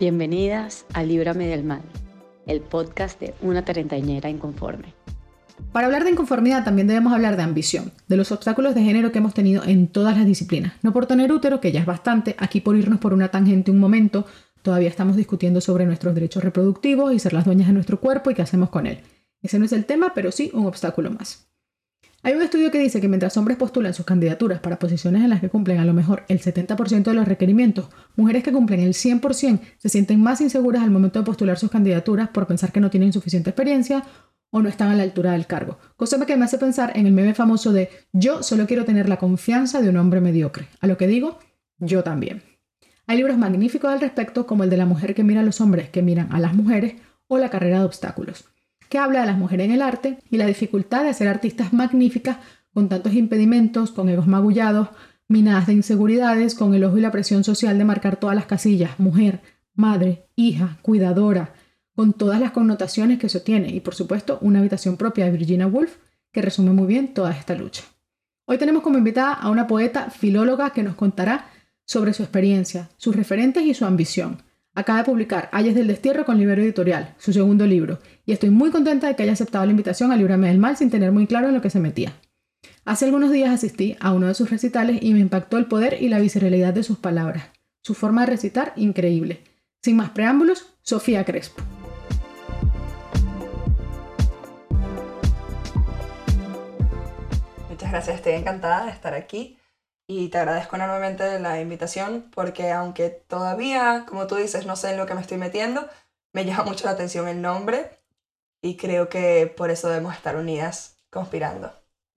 Bienvenidas a Líbrame del Mal, el podcast de una treintañera inconforme. Para hablar de inconformidad también debemos hablar de ambición, de los obstáculos de género que hemos tenido en todas las disciplinas. No por tener útero, que ya es bastante, aquí por irnos por una tangente un momento, todavía estamos discutiendo sobre nuestros derechos reproductivos y ser las dueñas de nuestro cuerpo y qué hacemos con él. Ese no es el tema, pero sí un obstáculo más. Hay un estudio que dice que mientras hombres postulan sus candidaturas para posiciones en las que cumplen a lo mejor el 70% de los requerimientos, mujeres que cumplen el 100% se sienten más inseguras al momento de postular sus candidaturas por pensar que no tienen suficiente experiencia o no están a la altura del cargo. Cosa que me hace pensar en el meme famoso de yo solo quiero tener la confianza de un hombre mediocre. A lo que digo, yo también. Hay libros magníficos al respecto como el de la mujer que mira a los hombres que miran a las mujeres o la carrera de obstáculos que habla de las mujeres en el arte y la dificultad de ser artistas magníficas con tantos impedimentos, con egos magullados, minadas de inseguridades, con el ojo y la presión social de marcar todas las casillas, mujer, madre, hija, cuidadora, con todas las connotaciones que eso tiene, y por supuesto una habitación propia de Virginia Woolf, que resume muy bien toda esta lucha. Hoy tenemos como invitada a una poeta filóloga que nos contará sobre su experiencia, sus referentes y su ambición, Acaba de publicar Ayes del Destierro con Libero Editorial, su segundo libro, y estoy muy contenta de que haya aceptado la invitación a Librarme del Mal sin tener muy claro en lo que se metía. Hace algunos días asistí a uno de sus recitales y me impactó el poder y la visceralidad de sus palabras. Su forma de recitar, increíble. Sin más preámbulos, Sofía Crespo. Muchas gracias, estoy encantada de estar aquí y te agradezco enormemente la invitación porque aunque todavía, como tú dices, no sé en lo que me estoy metiendo, me llama mucho la atención el nombre y creo que por eso debemos estar unidas conspirando.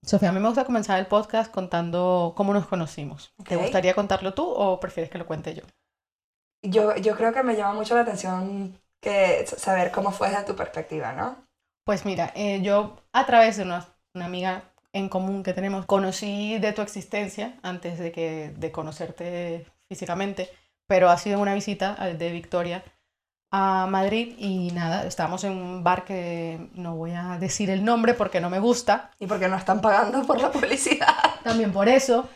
Sofía, a mí me gusta comenzar el podcast contando cómo nos conocimos. ¿Te gustaría contarlo tú o prefieres que lo cuente yo? Yo, yo creo que me llama mucho la atención que saber cómo fue desde tu perspectiva, ¿no? Pues mira, eh, yo a través de una, una amiga en común que tenemos. Conocí de tu existencia antes de, que, de conocerte físicamente, pero ha sido una visita de Victoria a Madrid y nada, estábamos en un bar que no voy a decir el nombre porque no me gusta. Y porque no están pagando por la publicidad. También por eso.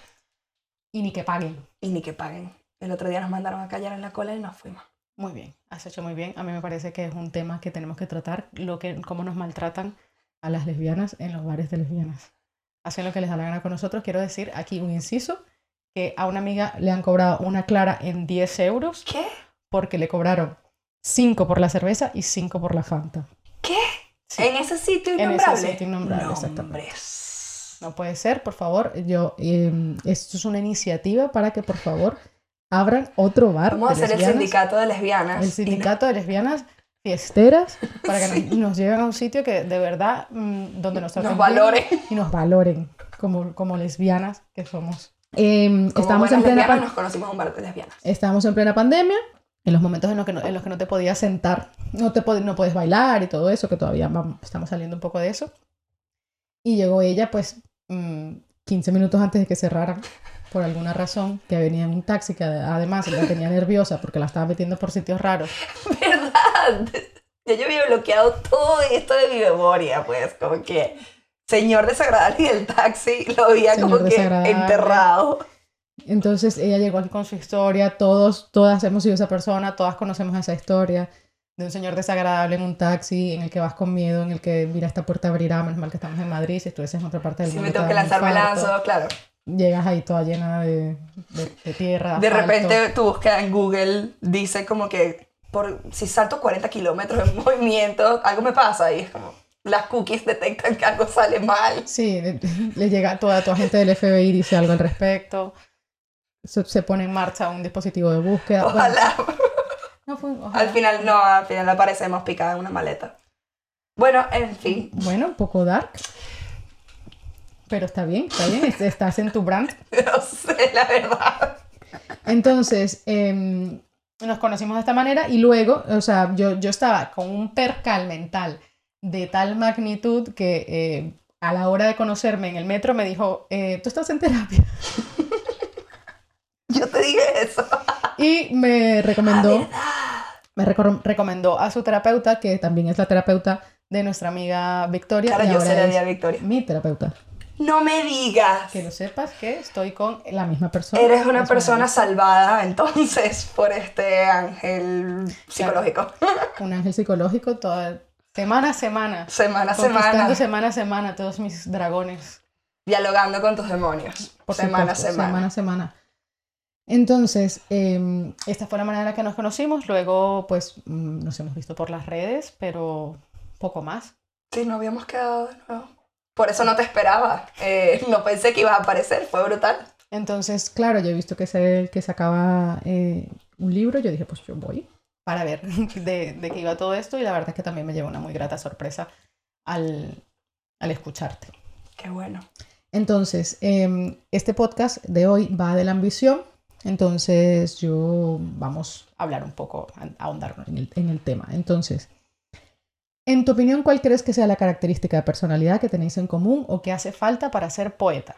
Y ni que paguen. Y ni que paguen. El otro día nos mandaron a callar en la cola y nos fuimos. Muy bien, has hecho muy bien. A mí me parece que es un tema que tenemos que tratar, lo que, cómo nos maltratan a las lesbianas en los bares de lesbianas hacen lo que les da la gana con nosotros. Quiero decir aquí un inciso, que a una amiga le han cobrado una clara en 10 euros. ¿Qué? Porque le cobraron 5 por la cerveza y 5 por la Fanta. ¿Qué? ¿En ese sitio innombrable? En ese sitio innombrable, exactamente. No puede ser, por favor. Yo, em, esto es una iniciativa para que, por favor, abran otro bar. Vamos a hacer el sindicato de lesbianas. El sindicato de lesbianas fiesteras para que nos, lleven a un sitio que de verdad mm, donde nos, nos valoren y nos valoren como, como lesbianas que somos. Eh, estamos en plena nos conocimos un bar de lesbianas. Estamos en plena pandemia, en los momentos en los que no, en los que no te podías sentar, no te no puedes bailar y todo eso, que todavía estamos saliendo un poco de eso. Y llegó ella pues 15 mm, minutos antes de que cerraran por alguna razón, que venía en un taxi que además la tenía nerviosa porque la estaba metiendo por sitios raros. ¿Verdad? Ya yo había bloqueado todo esto de mi memoria, pues, como que señor desagradable y el taxi lo había como que enterrado. Entonces ella llegó aquí con su historia, todos, todas hemos sido esa persona, todas conocemos esa historia de un señor desagradable en un taxi, en el que vas con miedo, en el que mira esta puerta abrirá, menos mal que estamos en Madrid, si estuvieses en otra parte del mundo. Si me tengo que lanzar lanzo, claro llegas ahí toda llena de, de, tierra. De repente tu búsqueda en Google dice como que por, si salto 40 kilómetros en movimiento, algo me pasa y es como las cookies detectan que algo sale mal. Sí, le, llega toda tu gente del FBI y dice algo al respecto. Se, pone en marcha un dispositivo de búsqueda. Ojalá. no fue, Al final, no, al final aparecemos picada en una maleta. Bueno, en fin. Bueno, un poco dark. Pero está bien, está bien, estás en tu brand. No sé, la verdad. Entonces, em, nos conocimos de esta manera y luego, o sea, yo, yo estaba con un percal mental de tal magnitud que eh, a la hora de conocerme en el metro me dijo, eh, tú estás en terapia. Yo te dije eso. Y me recomendó, me recomendó a su terapeuta, que también es la terapeuta de nuestra amiga Victoria. Claro, yo ahora Victoria. Mi terapeuta. No me digas. Que lo sepas que estoy con la misma persona. Eres una persona salvada entonces por este ángel psicológico. Un ángel psicológico toda semana a semana. Semana a semana. semana a semana todos mis dragones. Dialogando con tus demonios. Por semana a semana. semana a semana. Entonces, eh, esta fue la manera en la que nos conocimos. Luego, pues, mm, nos hemos visto por las redes, pero poco más. Sí, no habíamos quedado de nuevo. Por eso no te esperaba. Eh, no pensé que ibas a aparecer. Fue brutal. Entonces, claro, yo he visto que se, que sacaba eh, un libro. Yo dije, pues yo voy para ver de, de qué iba todo esto. Y la verdad es que también me llevó una muy grata sorpresa al, al escucharte. Qué bueno. Entonces, em, este podcast de hoy va de la ambición. Entonces, yo vamos a hablar un poco, a ahondar en el, en el tema. Entonces, en tu opinión, ¿cuál crees que sea la característica de personalidad que tenéis en común o que hace falta para ser poeta?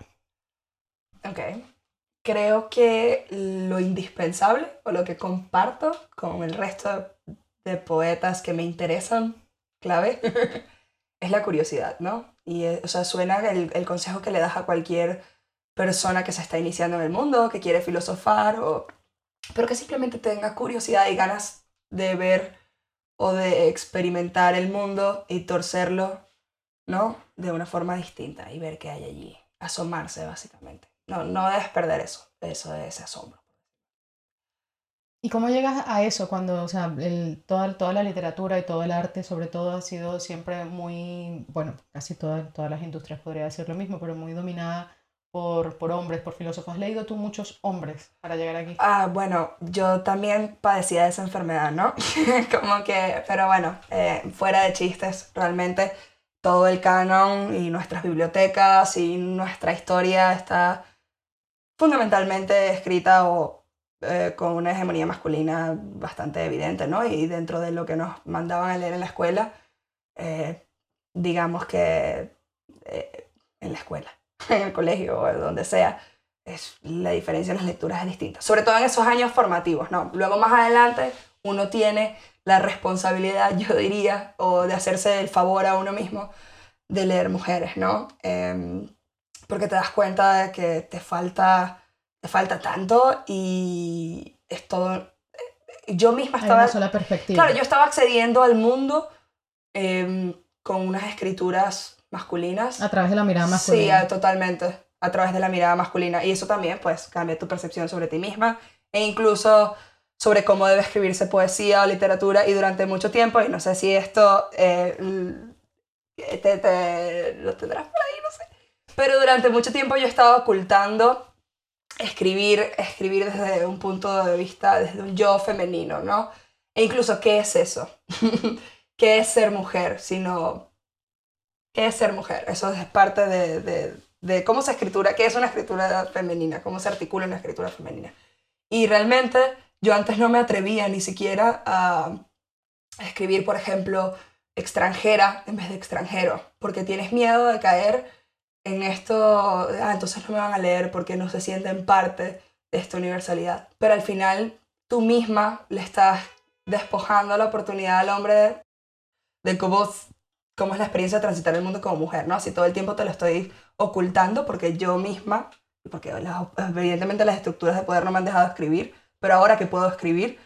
Ok. Creo que lo indispensable o lo que comparto con el resto de poetas que me interesan, clave, es la curiosidad, ¿no? Y, eh, o sea, suena el, el consejo que le das a cualquier persona que se está iniciando en el mundo, que quiere filosofar, o, pero que simplemente tenga curiosidad y ganas de ver o de experimentar el mundo y torcerlo, ¿no? De una forma distinta y ver qué hay allí, asomarse básicamente. No, no debes perder eso, eso de ese asombro. ¿Y cómo llegas a eso cuando, o sea, toda, toda la literatura y todo el arte, sobre todo, ha sido siempre muy, bueno, casi toda- todas las industrias podría decir lo mismo, pero muy dominada por, por hombres, por filósofos. ¿Has leído tú muchos hombres para llegar aquí? Ah, bueno, yo también padecía de esa enfermedad, ¿no? Como que, pero bueno, eh, fuera de chistes, realmente todo el canon y nuestras bibliotecas y nuestra historia está fundamentalmente escrita o eh, con una hegemonía masculina bastante evidente, ¿no? Y dentro de lo que nos mandaban a leer en la escuela, eh, digamos que eh, en la escuela, en el colegio o donde sea, es, la diferencia en las lecturas es distinta. Sobre todo en esos años formativos, ¿no? Luego más adelante uno tiene la responsabilidad, yo diría, o de hacerse el favor a uno mismo de leer mujeres, ¿no? Em, porque te das cuenta de que te falta, te falta tanto y es todo... Yo misma Hay estaba... una sola perspectiva. Claro, yo estaba accediendo al mundo em, con unas escrituras masculinas. A través de la mirada Sí, masculina. a- totalmente. A través de la mirada masculina. Y eso también, pues, cambia tu percepción sobre ti misma. E incluso sobre cómo debe escribirse poesía o literatura. Y durante mucho tiempo, y no sé si esto eh, te- lo tendrás por ahí, no sé. Pero durante mucho tiempo yo estaba ocultando escribir, escribir desde un punto de vista, desde un yo femenino, ¿no? E incluso, ¿qué es eso? ¿Qué es ser mujer? Sino, ¿qué es ser mujer? Eso es parte de, de, de cómo se escritura, qué es una escritura femenina, cómo se articula una escritura femenina. Y realmente yo antes no me atrevía ni siquiera a escribir, por ejemplo, extranjera en vez de extranjero, porque tienes miedo de caer en esto, ah, entonces no me van a leer porque no se sienten parte de esta universalidad. Pero al final tú misma le estás despojando la oportunidad al hombre de, de cómo, cómo es la experiencia de transitar el mundo como mujer, ¿no? Si todo el tiempo te lo estoy ocultando porque yo misma, porque evidentemente las estructuras de poder no me han dejado escribir, pero ahora que puedo escribir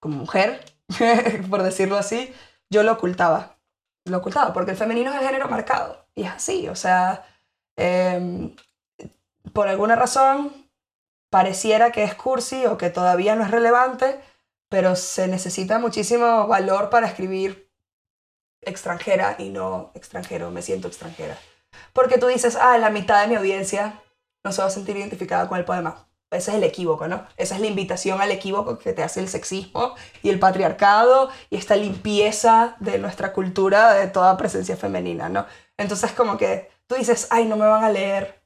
como mujer, por decirlo así, yo lo ocultaba. Lo ocultaba, porque el femenino es el género marcado. Y es así, o sea, em, por alguna razón pareciera que es cursi o que todavía no es relevante, pero se necesita muchísimo valor para escribir extranjera y no extranjero, me siento extranjera. Porque tú dices, ah, la mitad de mi audiencia no se va a sentir identificada con el poema. Ese es el equívoco, ¿no? Esa es la invitación al equívoco que te hace el sexismo y el patriarcado y esta limpieza de nuestra cultura de toda presencia femenina, ¿no? Entonces como que tú dices, ay, no me van a leer.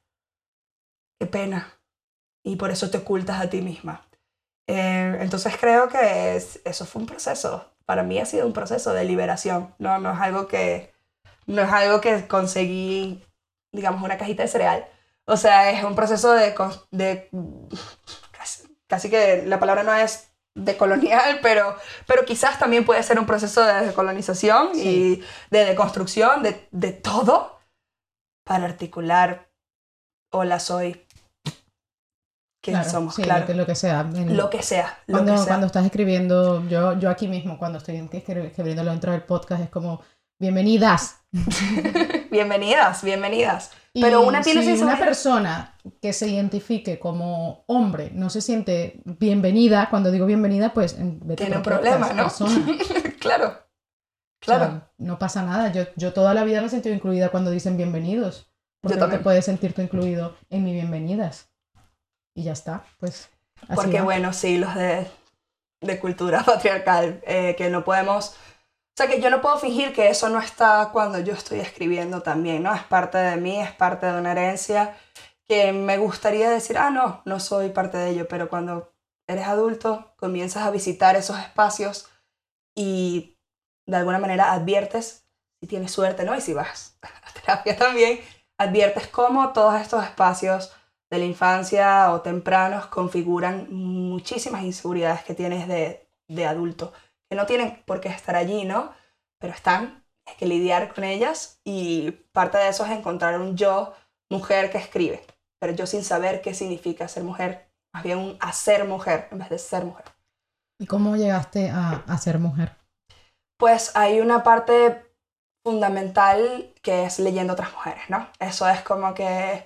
Qué pena. Y por eso te ocultas a ti misma. Eh, entonces creo que es- eso fue un proceso. Para mí ha sido un proceso de liberación. No, no es algo que no es algo que conseguí, digamos, una cajita de cereal. O sea, es un proceso de, de casi, casi que la palabra no es decolonial, pero, pero quizás también puede ser un proceso de decolonización Sí. y de deconstrucción de, de todo para articular, hola, soy, quién Claro, somos, sí, claro. Lo que, lo que sea. En- Lo que sea, lo cuando, que sea. cuando estás escribiendo, yo, yo aquí mismo, cuando estoy escri- escribiéndolo dentro del podcast, es como, bienvenidas. Bienvenidas, bienvenidas. Y Pero una tiene si una persona que se identifique como hombre no se siente bienvenida, cuando digo bienvenida, pues Tiene un problema, ¿no? persona. claro, O claro. sea, no pasa nada. Yo, yo toda la vida me he sentido incluida cuando dicen bienvenidos. Porque te también. puedes sentir tú incluido en mi bienvenidas. Y ya está, pues. así Porque va. bueno, sí, los de, de cultura patriarcal, eh, que no podemos... O sea, que yo no puedo fingir que eso no está cuando yo estoy escribiendo también, ¿no? Es parte de mí, es parte de una herencia que me gustaría decir, ah, no, no soy parte de ello, pero cuando eres adulto, comienzas a visitar esos espacios y de alguna manera adviertes, si tienes suerte, ¿no? Y si vas a terapia también, adviertes cómo todos estos espacios de la infancia o tempranos configuran muchísimas inseguridades que tienes de, de adulto, que no tienen por qué estar allí, ¿no? Pero están, hay que lidiar con ellas y parte de eso es encontrar un yo, mujer que escribe, pero yo sin saber qué significa ser mujer, más bien un hacer mujer en vez de ser mujer. ¿Y cómo llegaste a, a ser mujer? Pues hay una parte fundamental que es leyendo otras mujeres, ¿no? Eso es como que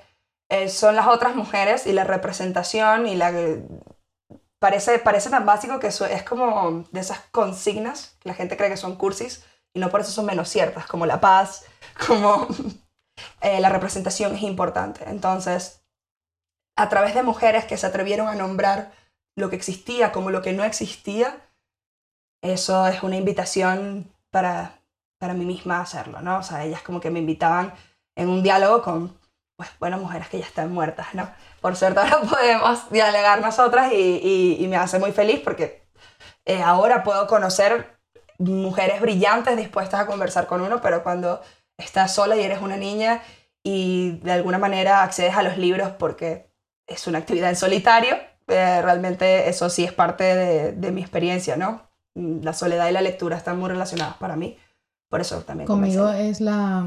eh, son las otras mujeres y la representación y la... Parece, parece tan básico que es como de esas consignas que la gente cree que son cursis y no por eso son menos ciertas, como la paz, como eh, la representación es importante. Entonces, a través de mujeres que se atrevieron a nombrar lo que existía como lo que no existía, eso es una invitación para, para mí misma hacerlo, ¿no? O sea, ellas como que me invitaban en un diálogo con, pues, bueno, mujeres que ya están muertas, ¿no? Por suerte ahora podemos dialogar nosotras y, y- y me hace muy feliz porque eh, ahora puedo conocer mujeres brillantes dispuestas a conversar con uno, pero cuando estás sola y eres una niña y de alguna manera accedes a los libros porque es una actividad en solitario, eh, realmente eso sí es parte de, de mi experiencia, ¿no? La soledad y la lectura están muy relacionadas para mí, por eso también. Conmigo comencé. es la,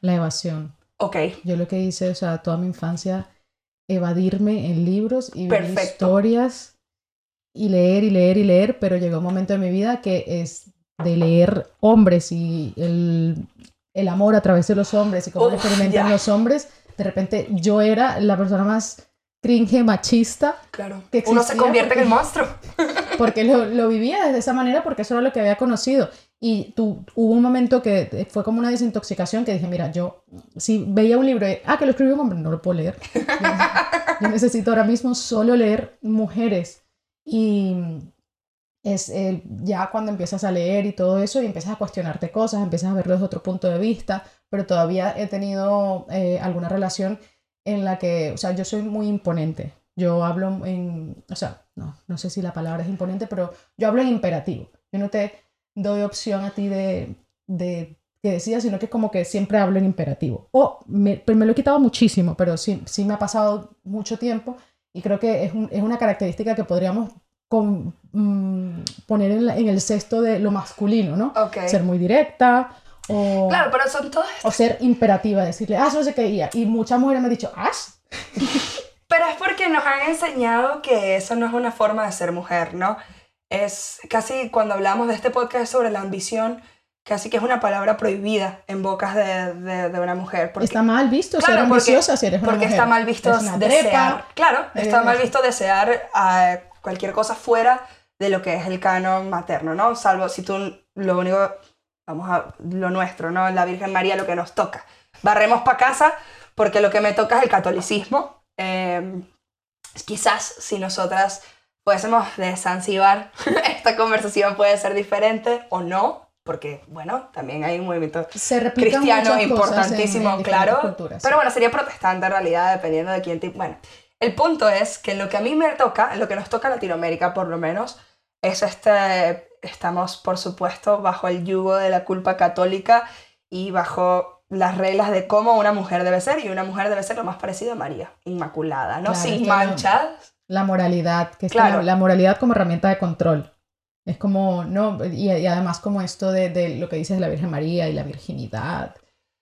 la evasión. Ok, Yo lo que hice, o sea, toda mi infancia, evadirme en libros y ver historias y leer y leer y leer, pero llegó un momento de mi vida que es de leer hombres y el, el amor a través de los hombres y cómo Uf, experimentan ya. los hombres. De repente yo era la persona más cringe machista claro. que Uno se convierte en el monstruo. porque lo, lo vivía desde esa manera porque eso era lo que había conocido. Y tú, hubo un momento que fue como una desintoxicación que dije, mira, yo si veía un libro ah, que lo escribió un hombre, no lo puedo leer. Yo, yo necesito ahora mismo solo leer mujeres. Y es el- ya cuando empiezas a leer y todo eso y empiezas a cuestionarte cosas, empiezas a verlo desde otro punto de vista, pero todavía he tenido eh, alguna relación en la que, o sea, yo soy muy imponente. Yo hablo en, o sea, no, no sé si la palabra es imponente, pero yo hablo en imperativo. Yo no te doy opción a ti de, de que decidas, sino que es como que siempre hablo en imperativo. O me, pero me lo he quitado muchísimo, pero sí, sí me ha pasado mucho tiempo y creo que es, un- es una característica que podríamos con- mm, poner en, la- en el cesto de lo masculino, ¿no? Ok. Ser muy directa o, Claro, pero son todas o ser imperativa, decirle, ah, no sé qué, y, y muchas mujeres me han dicho, ah, Pero es porque nos han enseñado que eso no es una forma de ser mujer, ¿no? Es casi cuando hablamos de este podcast sobre la ambición, casi que es una palabra prohibida en bocas de, de- de una mujer. Porque, está mal visto Claro, ser porque- ambiciosa si eres una porque mujer. está mal visto desear. trepa, Claro, está Eh, mal visto desear a cualquier cosa fuera de lo que es el canon materno, ¿no? Salvo si tú lo único, vamos a lo nuestro, ¿no? La Virgen María lo que nos toca. Barremos para casa porque lo que me toca es el catolicismo. Eh, quizás si nosotras fuésemos de Zanzíbar, esta conversación puede ser diferente o no, porque, bueno, también hay un movimiento se cristiano en- importantísimo, en diferentes claro. culturas. Pero bueno, sería protestante en realidad, dependiendo de quién tipo. Bueno, el punto es que en lo que a mí me toca, en lo que nos toca a Latinoamérica por lo menos, es este. Estamos, por supuesto, bajo el yugo de la culpa católica y bajo las reglas de cómo una mujer debe ser, y una mujer debe ser lo más parecida a María, inmaculada, ¿no? Claro, Sin es que manchas. La moralidad, que es Claro. la, la moralidad como herramienta de control. Es como, no, y, y además como esto de, de lo que dices de la Virgen María y la virginidad.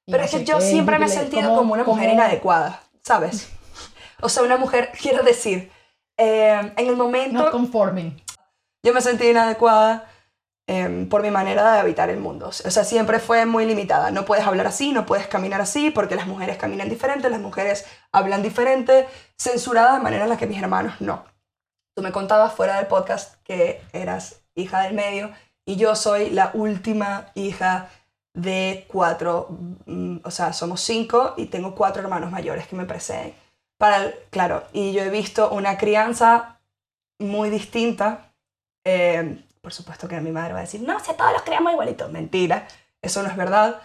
y Pero no es que yo qué, siempre me he sentido ¿cómo- como una mujer inadecuada, ¿sabes? O sea, una mujer, quiero decir, eh, en el momento Not conforming. yo me sentí inadecuada em, por mi manera de habitar el mundo. O sea, siempre fue muy limitada. No puedes hablar así, no puedes caminar así, porque las mujeres caminan diferente, las mujeres hablan diferente, censurada de manera en la que mis hermanos no. Tú me contabas fuera del podcast que eras hija del medio y yo soy la última hija de cuatro, mm, o sea, somos cinco y tengo cuatro hermanos mayores que me preceden. Para el- claro, y yo he visto una crianza muy distinta. eh, por supuesto que mi madre va a decir, no, si a todos los criamos igualitos. Mentira, eso no es verdad.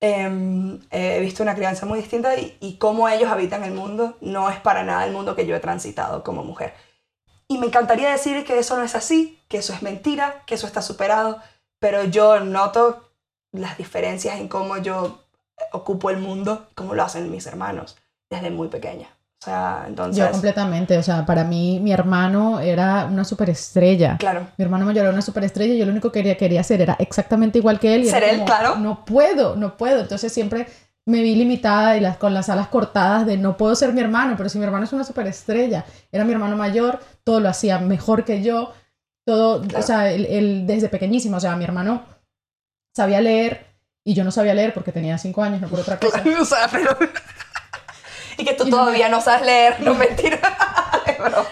Em, he visto una crianza muy distinta y, y cómo ellos habitan el mundo no es para nada el mundo que yo he transitado como mujer. Y me encantaría decir que eso no es así, que eso es mentira, que eso está superado, pero yo noto las diferencias en cómo yo ocupo el mundo, como lo hacen mis hermanos desde muy pequeña. O sea, entonces... Yo completamente, o sea, para mí mi hermano era una superestrella. Claro. Mi hermano mayor era una superestrella y yo lo único que quería, quería hacer era exactamente igual que él. Y Ser él, como, claro. No puedo, no puedo. Entonces siempre me vi limitada y las, con las alas cortadas de no puedo ser mi hermano, pero si mi hermano es una superestrella, era mi hermano mayor, todo lo hacía mejor que yo, todo, Claro. o sea, él, él desde pequeñísimo, o sea, mi hermano sabía leer y yo no sabía leer porque tenía cinco años, no por otra cosa. Claro, o sea, pero... y que tú Y no todavía no sabes leer, no mentira.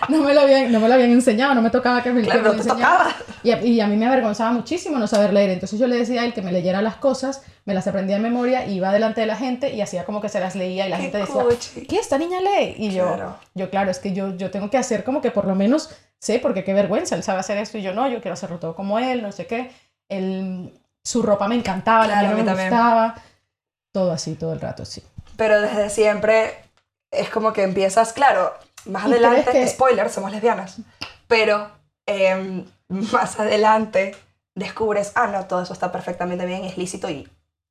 No me, lo habían, no me lo habían enseñado, no me tocaba que me, que Claro, me no lo te tocaba. Y a, y a mí me avergonzaba muchísimo no saber leer. Entonces yo le decía a él que me leyera las cosas, me las aprendía de memoria, iba delante de la gente y hacía como que se las leía y la gente decía, cuchi. ¿qué? ¿Esta niña lee? Y yo, Claro. yo claro, es que yo, yo tengo que hacer como que por lo menos sé, porque qué vergüenza, él sabe hacer esto y yo no, yo quiero hacerlo todo como él, no sé qué. Él, su ropa me encantaba, la Claro, mía a no mí me también. gustaba. Todo así, todo el rato, sí. Pero desde siempre es como que empiezas, claro, más ¿Y crees adelante, que- spoiler, somos lesbianas, pero em, más adelante descubres, ah, no, todo eso está perfectamente bien, es lícito y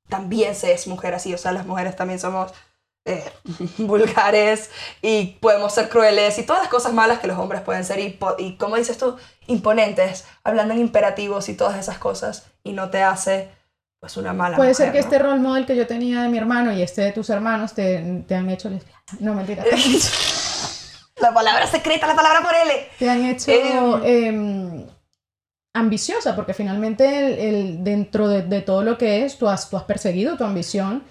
también se es mujer así, o sea, las mujeres también somos eh, vulgares y podemos ser crueles y todas las cosas malas que los hombres pueden ser y, y como dices tú, imponentes, hablando en imperativos y todas esas cosas y no te hace pues una mala Puede mujer, ser que ¿no? este role model que yo tenía de mi hermano y este de tus hermanos te, te han hecho lesbiana. No, mentira. La palabra secreta, la palabra por L. te han hecho Em. em, ambiciosa, porque finalmente el, el- dentro de, de todo lo que es, tú has, tú has perseguido tu ambición.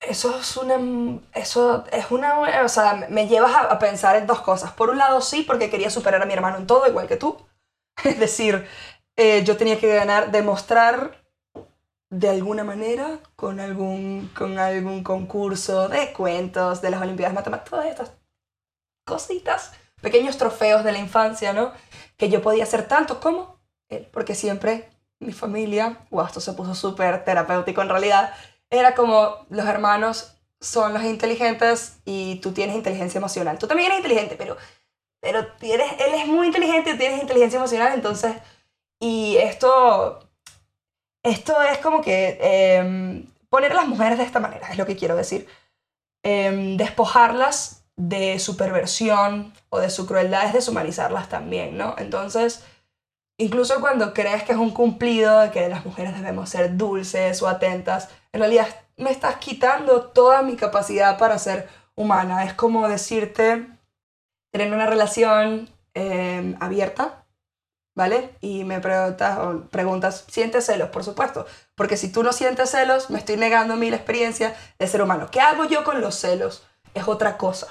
Eso es una. Eso es una. O sea, me llevas a, a pensar en dos cosas. Por un lado, sí, porque quería superar a mi hermano en todo, igual que tú. Es decir, eh, yo tenía que ganar, demostrar de alguna manera con algún, con algún concurso de cuentos, de las Olimpiadas Matemáticas, todas estas cositas, pequeños trofeos de la infancia, ¿no? Que yo podía hacer tanto como él, porque siempre mi familia, wow, esto se puso súper terapéutico en realidad, era como los hermanos son los inteligentes y tú tienes inteligencia emocional. Tú también eres inteligente, pero, pero tienes, él es muy inteligente y tienes inteligencia emocional, entonces, y esto, esto es como que em, poner a las mujeres de esta manera, es lo que quiero decir. Em, despojarlas de su perversión o de su crueldad es deshumanizarlas también, ¿no? Entonces, incluso cuando crees que es un cumplido de que las mujeres debemos ser dulces o atentas, en realidad me estás quitando toda mi capacidad para ser humana. Es como decirte, tener una relación eh, abierta, ¿vale? Y me preguntas, o preguntas, ¿sientes celos? Por supuesto, porque si tú no sientes celos, me estoy negando a mí la experiencia de ser humano. ¿Qué hago yo con los celos? Es otra cosa,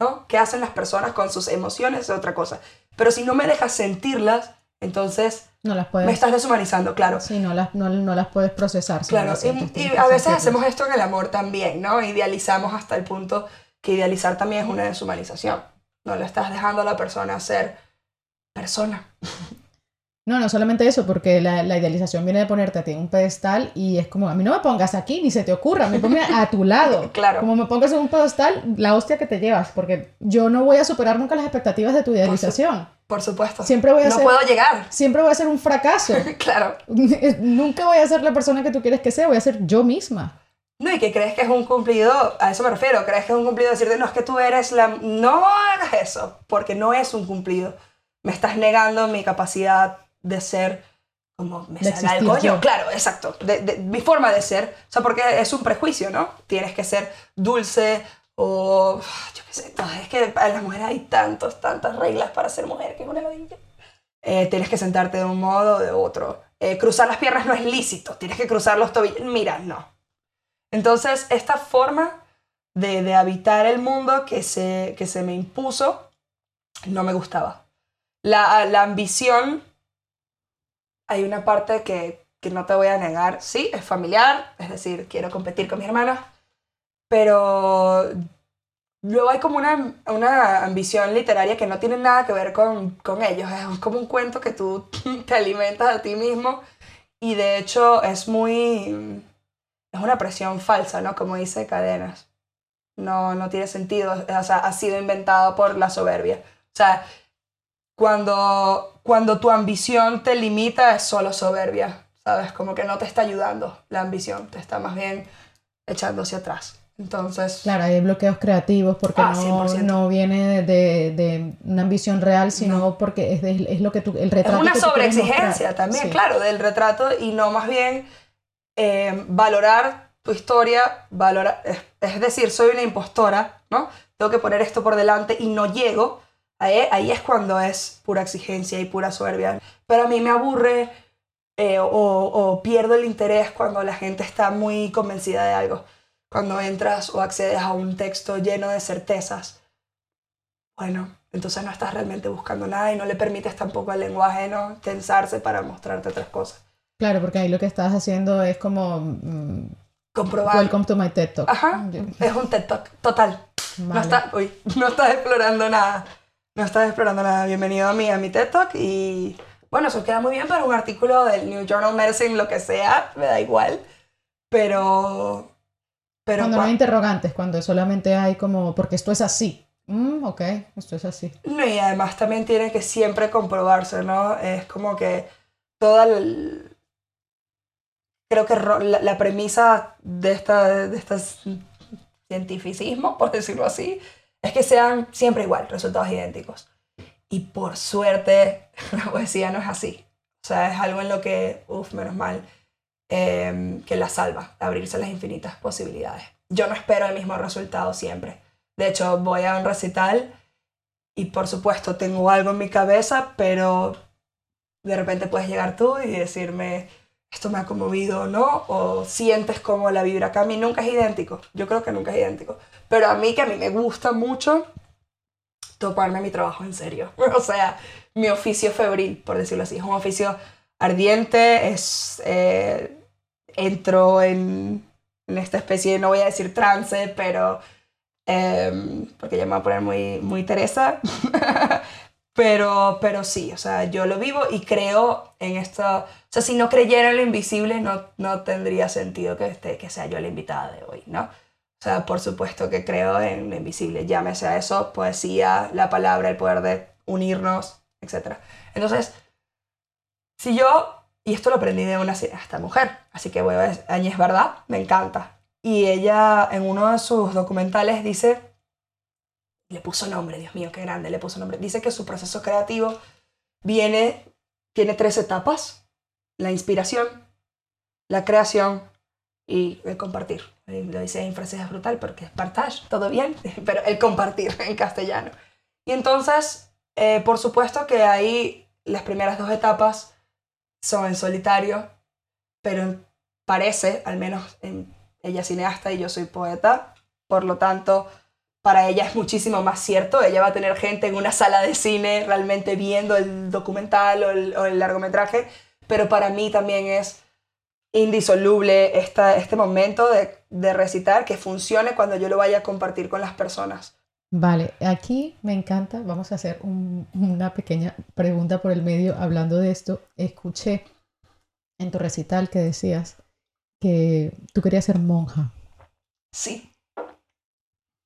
¿no? ¿Qué hacen las personas con sus emociones? Es otra cosa. Pero si no me dejas sentirlas, entonces No las me puedes, estás deshumanizando, claro. sí, no las, no, no las puedes procesar. si no Claro, sientes, y, y a veces sentirlas. hacemos esto en el amor también, ¿no? Idealizamos hasta el punto que idealizar también es una deshumanización. No le estás dejando a la persona ser persona. No, no solamente eso, porque la, la idealización viene de ponerte a ti en un pedestal y es como, a mí no me pongas aquí, ni se te ocurra, me ponme a tu lado. Claro. Como me pongas en un pedestal, la hostia que te llevas, porque yo no voy a superar nunca las expectativas de tu idealización. Por supuesto. Siempre voy a no ser- puedo llegar. Siempre voy a ser un fracaso. claro. nunca voy a ser la persona que tú quieres que sea, voy a ser yo misma. No, y que crees que es un cumplido, a eso me refiero, crees que es un cumplido decirte, no, es que tú eres la... No hagas eso, porque no es un cumplido. Me estás negando mi capacidad de ser como me De sale el existir coño. Claro, exacto. De, de- mi forma de ser. O sea, porque es un prejuicio, ¿no? Tienes que ser dulce o. Yo qué sé. Es que para las mujeres hay tantos, tantas reglas para ser mujer que es una ladilla. Eh, tienes que sentarte de un modo o de otro. Eh, cruzar las piernas no es lícito. Tienes que cruzar los tobillos. Mira, no. Entonces, esta forma de, de habitar el mundo que se, que se me impuso no me gustaba. La, la ambición, hay una parte que, que no te voy a negar, sí, es familiar, es decir, quiero competir con mis hermanos, pero luego hay como una, una ambición literaria que no tiene nada que ver con, con ellos, es como un cuento que tú te alimentas a ti mismo y de hecho es muy... es una presión falsa, ¿no? Como dice Cadenas. No, no tiene sentido, o sea, ha sido inventado por la soberbia. O sea, cuando, cuando tu ambición te limita es solo soberbia, ¿sabes? Como que no te está ayudando la ambición, te está más bien echando hacia atrás. Entonces, Claro, hay bloqueos creativos porque Ah, no, 100%. no viene de, de una ambición real, sino porque es, de- es lo que tú, el es retrato una tú quieres sobreexigencia también, Sí. claro, del retrato y no más bien eh, valorar tu historia, valorar, es, es decir, soy una impostora, ¿no? Tengo que poner esto por delante y no llego. Ahí, ahí es cuando es pura exigencia y pura soberbia. Pero a mí me aburre eh, o, o pierdo el interés cuando la gente está muy convencida de algo. Cuando entras o accedes a un texto lleno de certezas. Bueno, entonces no estás realmente buscando nada y no le permites tampoco al lenguaje no tensarse para mostrarte otras cosas. Claro, porque ahí lo que estás haciendo es como mm, Comprobar. Welcome to my TED Talk. Ajá, es un TED Talk, total. No, Vale. está, uy, no estás explorando nada. No estás explorando nada. Bienvenido a mí, a mi TED Talk. Y bueno, eso queda muy bien para un artículo del New Journal Medicine, lo que sea, me da igual. Pero. Pero cuando no hay interrogantes, cuando solamente hay como, porque esto es así. Mm, ok, esto es así. No, y además también tiene que siempre comprobarse, ¿no? Es como que toda el... Creo que la, la premisa de esta, de este cientificismo, por decirlo así, es que sean siempre igual, resultados idénticos. Y por suerte, la poesía no es así. O sea, es algo en lo que, uff, menos mal, em, que la salva, abrirse las infinitas posibilidades. Yo no espero el mismo resultado siempre. De hecho, voy a un recital y por supuesto tengo algo en mi cabeza, pero de repente puedes llegar tú y decirme, esto me ha conmovido o no, o sientes como la vibra acá. A mí nunca es idéntico, yo creo que nunca es idéntico. Pero a mí, que a mí me gusta mucho toparme mi trabajo en serio. O sea, mi oficio febril, por decirlo así. Es un oficio ardiente, es... eh, entro en, en esta especie, no voy a decir trance, pero... em, porque ya me va a poner muy, muy Teresa. pero, pero sí, o sea, yo lo vivo y creo en esto. O sea, si no creyera en lo invisible, no, no tendría sentido que, esté, que sea yo la invitada de hoy, ¿no? O sea, por supuesto que creo en lo invisible, llámese a eso, poesía, la palabra, el poder de unirnos, etc. Entonces, si yo, y esto lo aprendí de una cineasta mujer, así que a decir, Añez Verdad, me encanta. Y ella en uno de sus documentales dice, le puso nombre, Dios mío, qué grande, le puso nombre. Dice que su proceso creativo viene, tiene tres etapas, la inspiración, la creación y el compartir. Y Lo dice en francés es brutal porque es partage, todo bien, pero el compartir en castellano. Y entonces, eh, por supuesto que ahí las primeras dos etapas son en solitario, pero parece, al menos en, ella cineasta y yo soy poeta, por lo tanto, para ella es muchísimo más cierto. Ella va a tener gente en una sala de cine realmente viendo el documental o el, o el largometraje, pero para mí también es indisoluble esta, este momento de, de recitar que funcione cuando yo lo vaya a compartir con las personas. Vale, aquí me encanta, vamos a hacer un- una pequeña pregunta por el medio hablando de esto. Escuché en tu recital que decías que tú querías ser monja. Sí,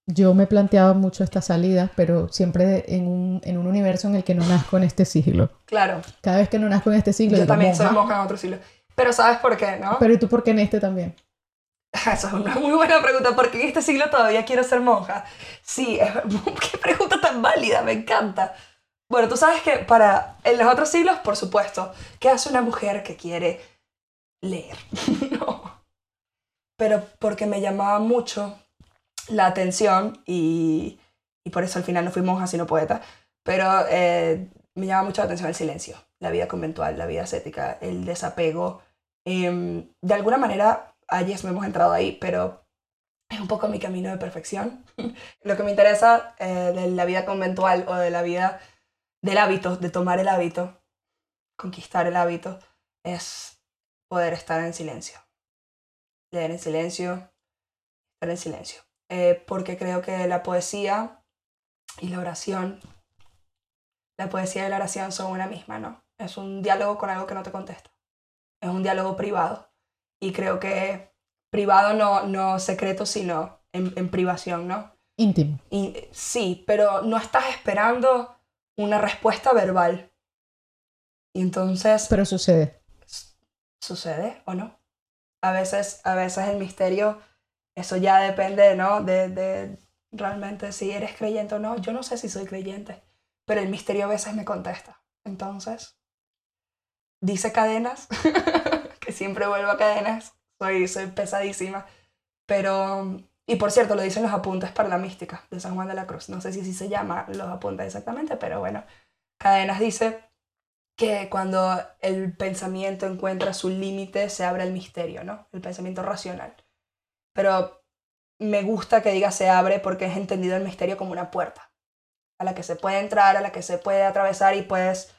Yo me planteaba mucho esta salida, pero siempre en un, en un universo en el que no nazco en este siglo. claro. Cada vez que no nazco en este siglo, Yo digo, también soy monja. monja en otro siglo. Pero ¿sabes por qué, no? Pero ¿y tú por qué en este también? Esa es una muy buena pregunta, porque en este siglo todavía quiero ser monja. Sí, es- qué pregunta tan válida, me encanta. Bueno, tú sabes que para En los otros siglos, por supuesto. ¿Qué hace una mujer que quiere leer? no. Pero porque me llamaba mucho la atención y, y por eso al final no fui monja sino poeta, pero eh, me llama mucho la atención el silencio, la vida conventual, la vida ascética, el desapego. Em, de alguna manera, ayer no hemos entrado ahí, pero es un poco mi camino de perfección. Lo que me interesa eh, de la vida conventual o de la vida del hábito, de tomar el hábito, conquistar el hábito, es poder estar en silencio. Leer en silencio, estar en silencio. Eh, porque creo que la poesía y la oración, la poesía y la oración son una misma, ¿no? Es un diálogo con algo que no te contesta. Es un diálogo privado. Y creo que privado no, no secreto, sino en, en privación, ¿no? Íntimo. Y, sí, pero no estás esperando una respuesta verbal. Y entonces... Pero sucede. ¿Sucede o no? A veces, a veces el misterio, eso ya depende, ¿no? De, de realmente si eres creyente o no. Yo no sé si soy creyente, pero el misterio a veces me contesta. Entonces, dice cadenas, que siempre vuelvo a cadenas, soy, soy pesadísima. Pero, y por cierto, lo dicen los apuntes para la mística de San Juan de la Cruz. No sé si así se llama los apuntes exactamente, pero bueno, Cadenas dice que cuando el pensamiento encuentra su límite se abre el misterio, ¿no? El pensamiento racional. Pero me gusta que diga se abre porque es entendido el misterio como una puerta a la que se puede entrar, a la que se puede atravesar y pues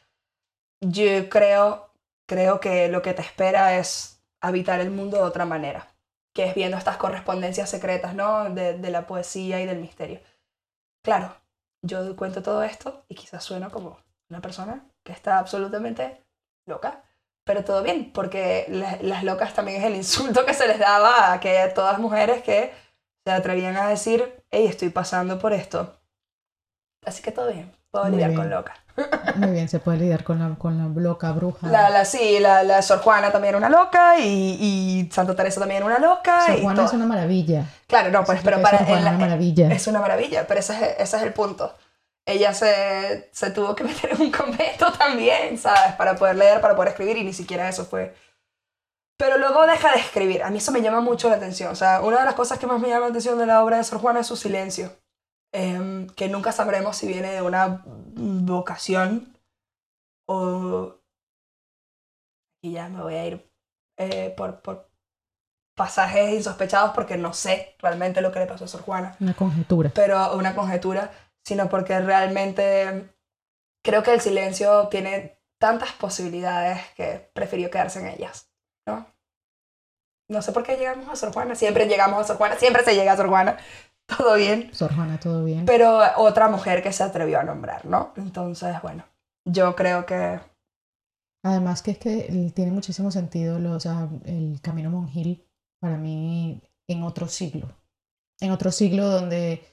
yo creo, creo que lo que te espera es habitar el mundo de otra manera, que es viendo estas correspondencias secretas, ¿no? De, de la poesía y del misterio. Claro, yo cuento todo esto y quizás sueno como una persona que está absolutamente loca, pero todo bien, porque la- las locas también es el insulto que se les daba a que todas mujeres que se atrevían a decir, hey, estoy pasando por esto. Así que todo bien, puedo Muy lidiar bien. con loca. Muy bien, se puede lidiar con la, con la loca bruja. La, la, sí, la, la Sor Juana también era una loca y, y Santa Teresa también era una loca. Sor y Juana todo. es una maravilla. Claro, no, pues, es pero es para la- una maravilla. es una maravilla, pero ese es, ese es el punto. Ella se, se tuvo que meter en un convento también, ¿sabes? Para poder leer, para poder escribir y ni siquiera eso fue. Pero luego deja de escribir. A mí eso me llama mucho la atención. O sea, una de las cosas que más me llama la atención de la obra de Sor Juana es su silencio. Em, que nunca sabremos si viene de una vocación o... Y ya me voy a ir eh, por, por pasajes insospechados porque no sé realmente lo que le pasó a Sor Juana Una conjetura. pero una conjetura, sino porque realmente creo que el silencio tiene tantas posibilidades que prefirió quedarse en ellas, ¿no? No sé por qué llegamos a Sor Juana, siempre llegamos a Sor Juana, siempre se llega a Sor Juana, todo bien, Sor Juana, todo bien. pero otra mujer que se atrevió a nombrar, ¿no? Entonces, bueno, yo creo que Además que es que tiene muchísimo sentido lo- o sea, el camino monjil para mí en otro siglo. En otro siglo donde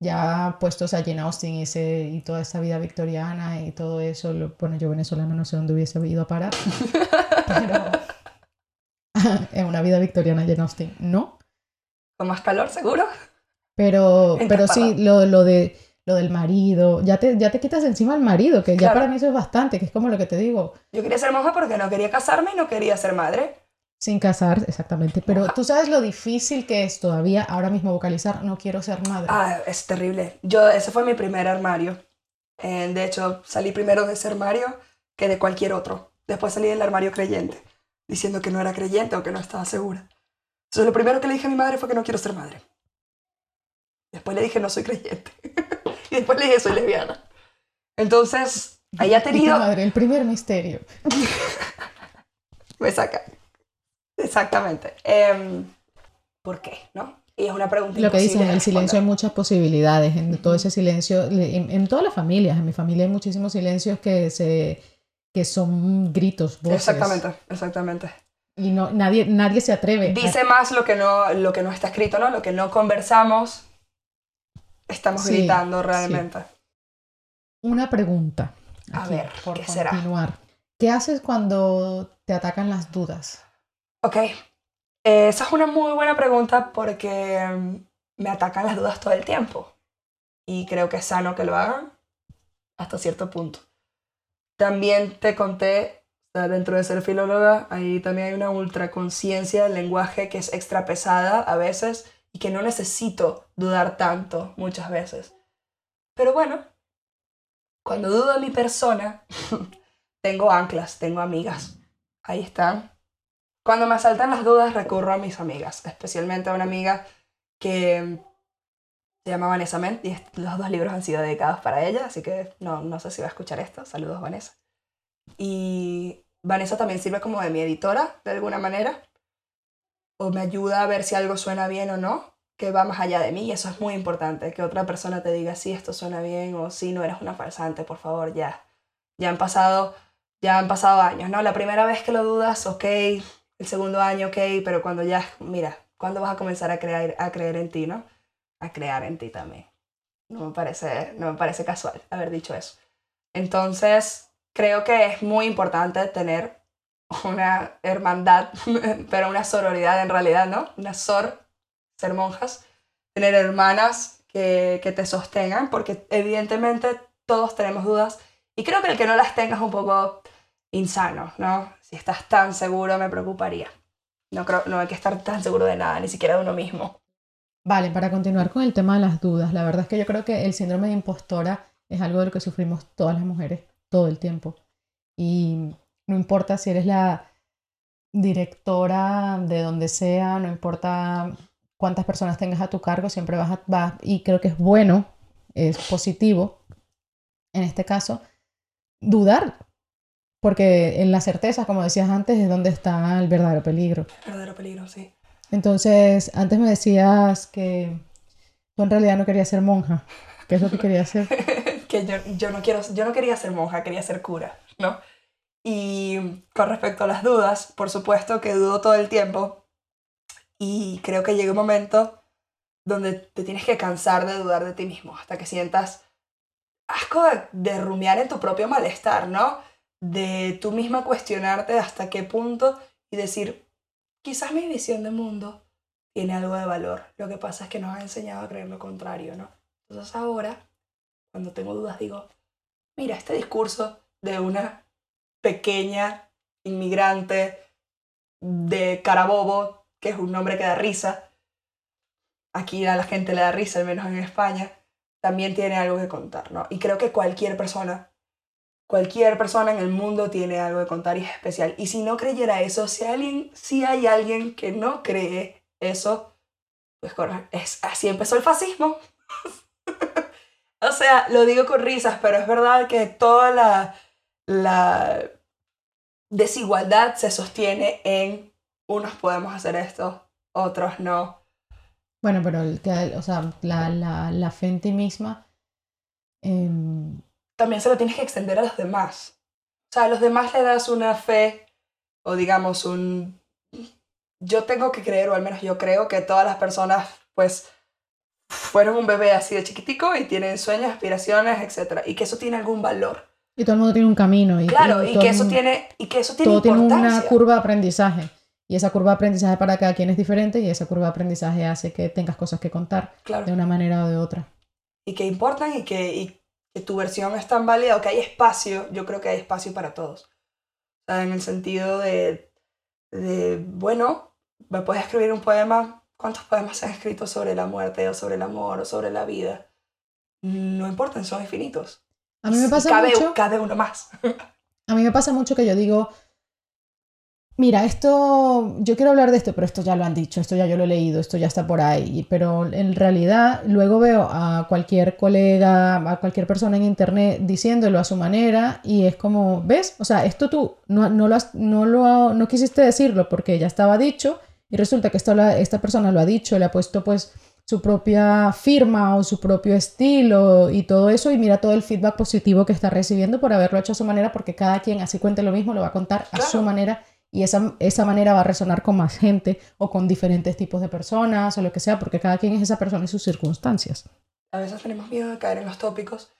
ya puestos a Jane Austen y, ese, y toda esta vida victoriana y todo eso, lo- bueno, yo venezolano no sé dónde hubiese ido a parar, pero en una vida victoriana Jane Austen, no. con más calor, seguro. Pero, En pero sí, lo, lo, de, lo del marido, ya te, ya te quitas encima al marido, que ya Claro. para mí eso es bastante, que es como lo que te digo, Yo quería ser monja porque no quería casarme y no quería ser madre. Sin casar, exactamente. Pero tú sabes lo difícil que es todavía ahora mismo vocalizar, no quiero ser madre. Ah, es terrible. Yo, ese fue mi primer armario. Eh, de hecho, salí primero de ese armario que de cualquier otro. Después salí del armario creyente, diciendo que no era creyente o que no estaba segura. Entonces, lo primero que le dije a mi madre fue que no quiero ser madre. Después le dije no soy creyente. y después le dije soy lesbiana. Entonces, ahí ha tenido... madre, el primer misterio. Me saca. Exactamente. Em, ¿Por qué? ¿No? Y es una pregunta Lo que dicen, imposible en el silencio hay muchas posibilidades, en todo ese silencio, en, en todas las familias, en mi familia hay muchísimos silencios que, se, que son gritos, voces. Exactamente, exactamente. Y no, nadie, nadie se atreve. a- Dice más lo que no, lo que no está escrito, ¿no? Lo que no conversamos, estamos Sí, gritando realmente. Una pregunta. A ver, por ¿qué será? continuar. ¿Qué haces cuando te atacan las dudas? Ok, Eh, esa es una muy buena pregunta porque mm, me atacan las dudas todo el tiempo. Y creo que es sano que lo hagan hasta cierto punto. también te conté, dentro de ser filóloga, ahí también hay una ultraconciencia del lenguaje que es extra pesada a veces y que no necesito dudar tanto muchas veces. Pero bueno, cuando dudo de mi persona, tengo anclas, tengo amigas. Ahí están. Cuando me asaltan las dudas, recurro a mis amigas, especialmente a una amiga que se llama Vanessa Ment y los dos libros han sido dedicados para ella, así que no, no sé si va a escuchar esto. Saludos, Vanessa. Y Vanessa también sirve como de mi editora, de alguna manera, o me ayuda a ver si algo suena bien o no, que va más allá de mí, y eso es muy importante, que otra persona te diga si esto suena bien o si no eres una falsante, por favor, ya. Ya han pasado, ya han pasado años, ¿no? La primera vez que lo dudas, ok, el segundo año, ok, pero cuando ya, mira, ¿cuándo vas a comenzar a creer, a creer en ti, no? A crear en ti también. No me parece, no me parece casual haber dicho eso. Entonces, creo que es muy importante tener una hermandad, pero una sororidad en realidad, ¿no? Una sor, ser monjas, tener hermanas que, que te sostengan, porque evidentemente todos tenemos dudas y creo que el que no las tenga es un poco insano, ¿no? Si estás tan seguro me preocuparía. No, creo, no hay que estar tan seguro de nada, ni siquiera de uno mismo. Vale, para continuar con el tema de las dudas, la verdad es que yo creo que el síndrome de impostora es algo de lo que sufrimos todas las mujeres todo el tiempo. Y no importa si eres la directora de donde sea, no importa cuántas personas tengas a tu cargo, siempre vas a, vas, y creo que es bueno, es positivo, en este caso, dudar, porque en la certeza, como decías antes, es donde está el verdadero peligro. El verdadero peligro, sí. Entonces, antes me decías que tú en realidad no querías ser monja. ¿Qué es lo que querías ser? que yo, yo, no quiero, yo no quería ser monja, quería ser cura, ¿no? Y con respecto a las dudas, por supuesto que dudo todo el tiempo. Y creo que llega un momento donde te tienes que cansar de dudar de ti mismo, hasta que sientas asco de, rumiar en tu propio malestar, ¿no? De tú misma cuestionarte hasta qué punto y decir, quizás mi visión de mundo tiene algo de valor. Lo que pasa es que nos ha enseñado a creer lo contrario, ¿no? Entonces ahora, cuando tengo dudas, digo, mira, este discurso de una pequeña inmigrante de Carabobo, que es un nombre que da risa. Aquí a la gente le da risa, al menos en España. También tiene algo que contar, ¿no? Y creo que cualquier persona, cualquier persona en el mundo tiene algo que contar y es especial. Y si no creyera eso, si, alguien, si hay alguien que no cree eso, pues es, así empezó el fascismo. o sea, lo digo con risas, pero es verdad que toda la, la desigualdad se sostiene en unos podemos hacer esto, otros no. Bueno, pero el, o sea, la, la, la, fe en ti misma... Em, También se lo tienes que extender a los demás. O sea, a los demás le das una fe o digamos un... Yo tengo que creer, o al menos yo creo, que todas las personas pues fueron un bebé así de chiquitico y tienen sueños, aspiraciones, etc. Y que eso tiene algún valor. Y todo el mundo tiene un camino. Y, claro, y, que eso tiene, y que eso tiene todo tiene una curva de aprendizaje. Y esa curva de aprendizaje para cada quien es diferente y esa curva de aprendizaje hace que tengas cosas que contar de una manera o de otra. Y que importan y que, y que tu versión es tan válida o que hay espacio, yo creo que hay espacio para todos. O sea, en el sentido de, de, bueno, me puedes escribir un poema, ¿cuántos poemas se han escrito sobre la muerte o sobre el amor o sobre la vida? No importan, son infinitos. A mí me pasa cabe, mucho. Cabe uno más. a mí me pasa mucho que yo digo, mira, esto, yo quiero hablar de esto, pero esto ya lo han dicho, esto ya yo lo he leído, esto ya está por ahí. Pero en realidad luego veo a cualquier colega, a cualquier persona en internet diciéndolo a su manera y es como, ¿ves? O sea, esto tú no, no, lo, no, lo no quisiste decirlo porque ya estaba dicho y resulta que esto, esta persona lo ha dicho, le ha puesto pues su propia firma o su propio estilo y todo eso y mira todo el feedback positivo que está recibiendo por haberlo hecho a su manera porque cada quien así cuente lo mismo lo va a contar a su manera y esa, esa manera va a resonar con más gente o con diferentes tipos de personas o lo que sea porque cada quien es esa persona y sus circunstancias. A veces tenemos miedo de caer en los tópicos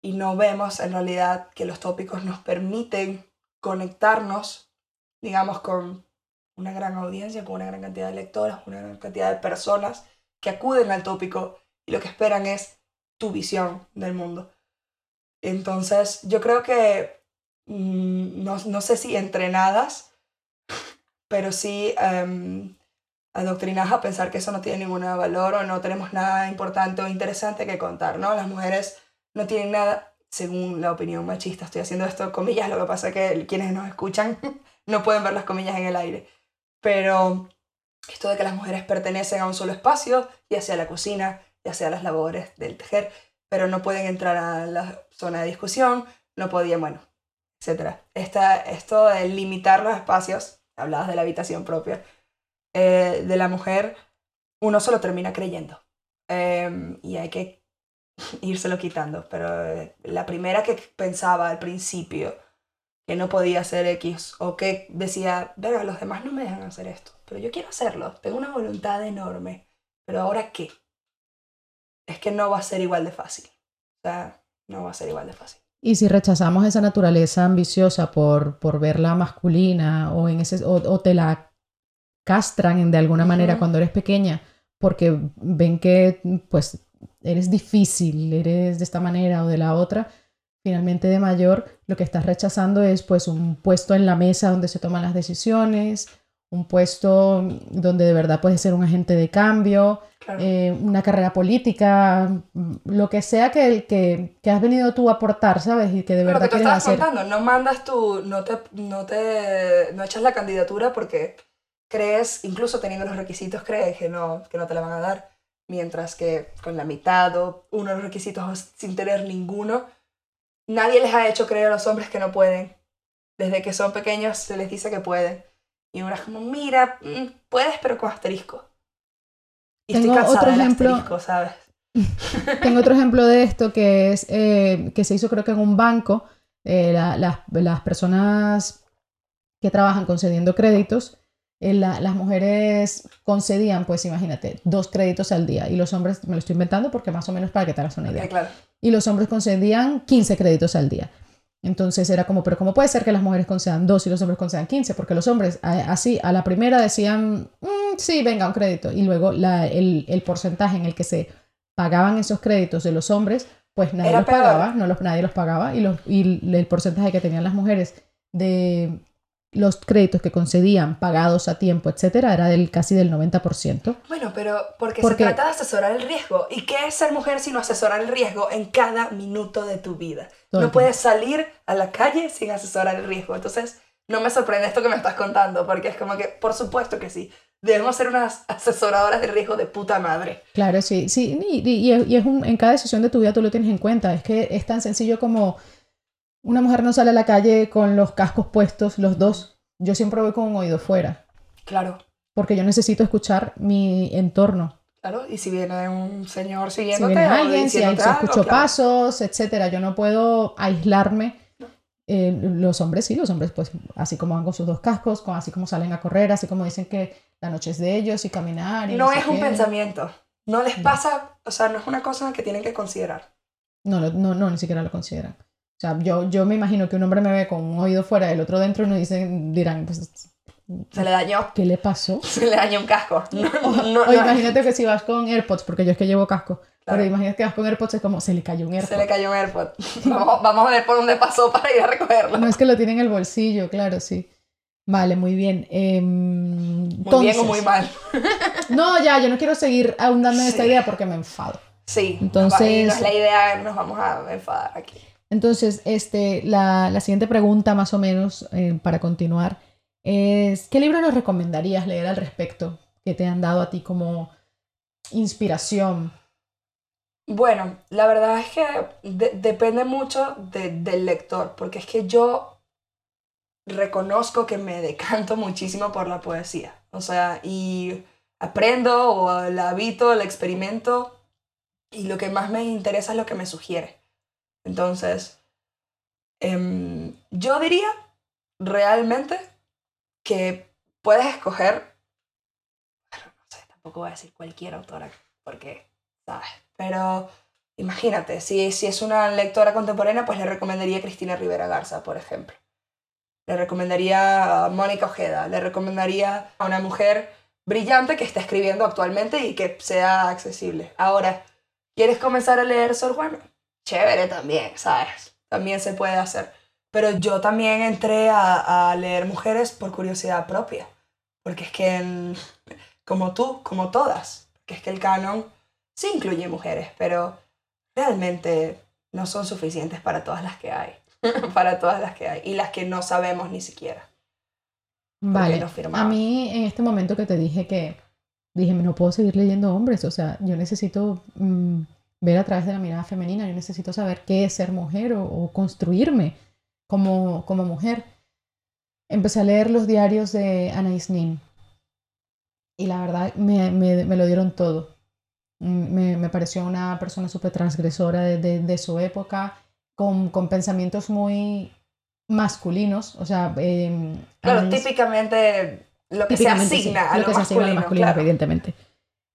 y no vemos en realidad que los tópicos nos permiten conectarnos, digamos, con una gran audiencia, con una gran cantidad de lectores, una gran cantidad de personas que acuden al tópico y lo que esperan es tu visión del mundo. Entonces, yo creo que mm, no, no sé si entrenadas, pero sí em, adoctrinadas a pensar que eso no tiene ningún valor o no tenemos nada importante o interesante que contar, ¿no? Las mujeres no tienen nada, según la opinión machista, estoy haciendo esto comillas, lo que pasa es que quienes nos escuchan no pueden ver las comillas en el aire, pero esto de que las mujeres pertenecen a un solo espacio, ya sea la cocina, ya sea las labores del tejer, pero no pueden entrar a la zona de discusión, no podían, bueno, etc. Esta, esto de limitar los espacios, hablabas de la habitación propia, eh, de la mujer, uno se lo termina creyendo. Em, y hay que írselo quitando. Pero eh, la primera que pensaba al principio que no podía hacer X o que decía, venga, los demás no me dejan hacer esto, pero yo quiero hacerlo, tengo una voluntad enorme, pero ahora qué? Es que no va a ser igual de fácil. O sea, no va a ser igual de fácil. Y si rechazamos esa naturaleza ambiciosa por, por verla masculina o, en ese, o, te la castran de alguna manera cuando eres pequeña, porque ven que pues eres difícil, eres de esta manera o de la otra, finalmente de mayor lo que estás rechazando es pues un puesto en la mesa donde se toman las decisiones, un puesto donde de verdad puedes ser un agente de cambio, eh, una carrera política, lo que sea que, que, que, has venido tú a aportar, ¿sabes? Y que de verdad que hacer. contando, no mandas tú, no te, no te, no echas la candidatura porque crees, incluso teniendo los requisitos, crees que no, que no te la van a dar, mientras que con la mitad o uno de los requisitos sin tener ninguno, nadie les ha hecho creer a los hombres que no pueden. Desde que son pequeños se les dice que pueden. Y uno es como, mira, mm, puedes, pero con asterisco. Y Tengo estoy otro ejemplo, asterisco, ¿sabes? Tengo otro ejemplo de esto que es eh, que se hizo creo que en un banco. Eh, las personas que trabajan concediendo créditos, eh, las mujeres concedían, pues imagínate, dos créditos al día y los hombres, me lo estoy inventando porque más o menos para que te hagas una idea. claro. Y los hombres concedían 15 créditos al día. Entonces era como, pero ¿cómo puede ser que las mujeres concedan dos y los hombres concedan 15? Porque los hombres así a la primera decían, mm, sí, venga, un crédito. Y luego el, porcentaje en el que se pagaban esos créditos de los hombres, pues nadie los pagaba, no los, nadie los pagaba. Y, los, y el porcentaje que tenían las mujeres de los créditos que concedían pagados a tiempo, etcétera, era del casi del 90%. Bueno, pero porque, se trata de asesorar el riesgo. ¿Y qué es ser mujer sino asesorar el riesgo en cada minuto de tu vida? no puedes salir a la calle sin asesorar el riesgo. Entonces, no me sorprende esto que me estás contando, porque es como que, por supuesto que sí. Debemos ser unas asesoradoras de riesgo de puta madre. Claro, sí, sí. Y, y es un, en cada decisión de tu vida tú lo tienes en cuenta. Es que es tan sencillo como una mujer no sale a la calle con los cascos puestos, los dos. Yo siempre voy con un oído fuera. Claro. Porque yo necesito escuchar mi entorno. Claro, y si viene un señor siguiéndote si viene alguien, si, hay, escucho pasos, etcétera, yo no puedo aislarme. Eh, los hombres sí, los hombres pues así como van con sus dos cascos, con, así como salen a correr, así como dicen que la noche es de ellos y caminar. no, es un pensamiento, no les pasa, o sea, no es una cosa que tienen que considerar. No, no, no, ni siquiera lo consideran. O sea, yo, yo me imagino que un hombre me ve con un oído fuera y el otro dentro y nos dicen, dirán, pues... Se le dañó. ¿Qué le pasó? Se le dañó un casco. o, imagínate que si vas con AirPods, porque yo es que llevo casco. Pero imagínate que vas con AirPods es como, se le cayó un AirPod. Se le cayó un AirPod. Vamos, vamos a ver por dónde pasó para ir a recogerlo. No es que lo tiene en el bolsillo, claro, sí. Vale, muy bien. Eh, muy bien o muy mal. no, ya, yo no quiero seguir ahondando en esta idea porque me enfado. Sí, entonces. No es la idea, nos vamos a enfadar aquí. Entonces, este, la, la siguiente pregunta, más o menos, eh, para continuar, es, ¿qué libro nos recomendarías leer al respecto que te han dado a ti como inspiración? Bueno, la verdad es que depende mucho del lector, porque es que yo reconozco que me decanto muchísimo por la poesía. O sea, y aprendo o la habito, la experimento, y lo que más me interesa es lo que me sugiere. Entonces, em, yo diría realmente que puedes escoger, no sé, tampoco voy a decir cualquier autora, porque, ¿sabes? Pero imagínate, si, si es una lectora contemporánea, pues le recomendaría a Cristina Rivera Garza, por ejemplo. Le recomendaría a Mónica Ojeda, le recomendaría a una mujer brillante que está escribiendo actualmente y que sea accesible. Ahora, ¿quieres comenzar a leer Sor Juana? Chévere también, ¿sabes? También se puede hacer. Pero yo también entré a, a leer mujeres por curiosidad propia, porque es que, en- como tú, como todas, que es que el canon sí incluye mujeres, pero realmente no son suficientes para todas las que hay, para todas las que hay, y las que no sabemos ni siquiera. Vale, no a mí en este momento que te dije que dije, no puedo seguir leyendo hombres, o sea, yo necesito mm, ver a través de la mirada femenina, yo necesito saber qué es ser mujer o, o construirme como, como mujer. Empecé a leer los diarios de Anais Nin y la verdad me, me- me lo dieron todo. Me, me pareció una persona súper transgresora de, de- de su época, con, con pensamientos muy masculinos, o sea... em, Claro, Anais- típicamente lo que se Típicamente, sí, asigna a lo lo, que se asigna a lo masculino, masculino, claro. evidentemente.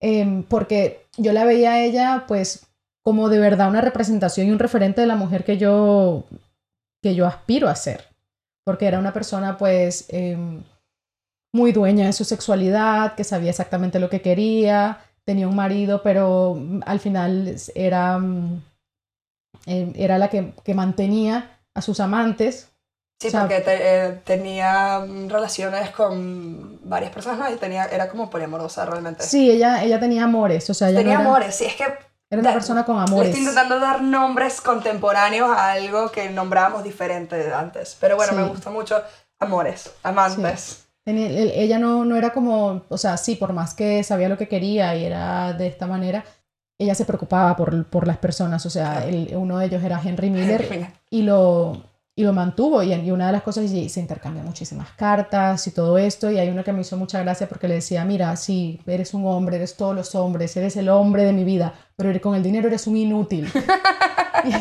Em, porque yo la veía a ella, pues, como de verdad una representación y un referente de la mujer que yo, que yo aspiro a ser. Porque era una persona, pues, em, muy dueña de su sexualidad, que sabía exactamente lo que quería, tenía un marido, pero mm, al final era, mm, em, era la que, que mantenía a sus amantes Sí, O sea, porque te- eh, tenía mm, relaciones con varias personas, ¿no? Y tenía, era como poliamorosa realmente. Sí, ella, ella tenía amores, o sea, ella tenía no era, amores, sí, es que era una persona con amores. estoy intentando dar nombres contemporáneos a algo que nombrábamos diferente de antes. Pero bueno, me Sí. gusta mucho amores, amantes. El- ella no, no era como, o sea, sí, por más que sabía lo que quería y era de esta manera, ella se preocupaba por, por las personas, o sea, el- uno de ellos era Henry Miller y lo, y lo mantuvo y, y una de las cosas, y se intercambian muchísimas cartas y todo esto, y hay uno que me hizo mucha gracia porque le decía, mira, sí, eres un hombre, eres todos los hombres, eres el hombre de mi vida, pero con el dinero eres un inútil. y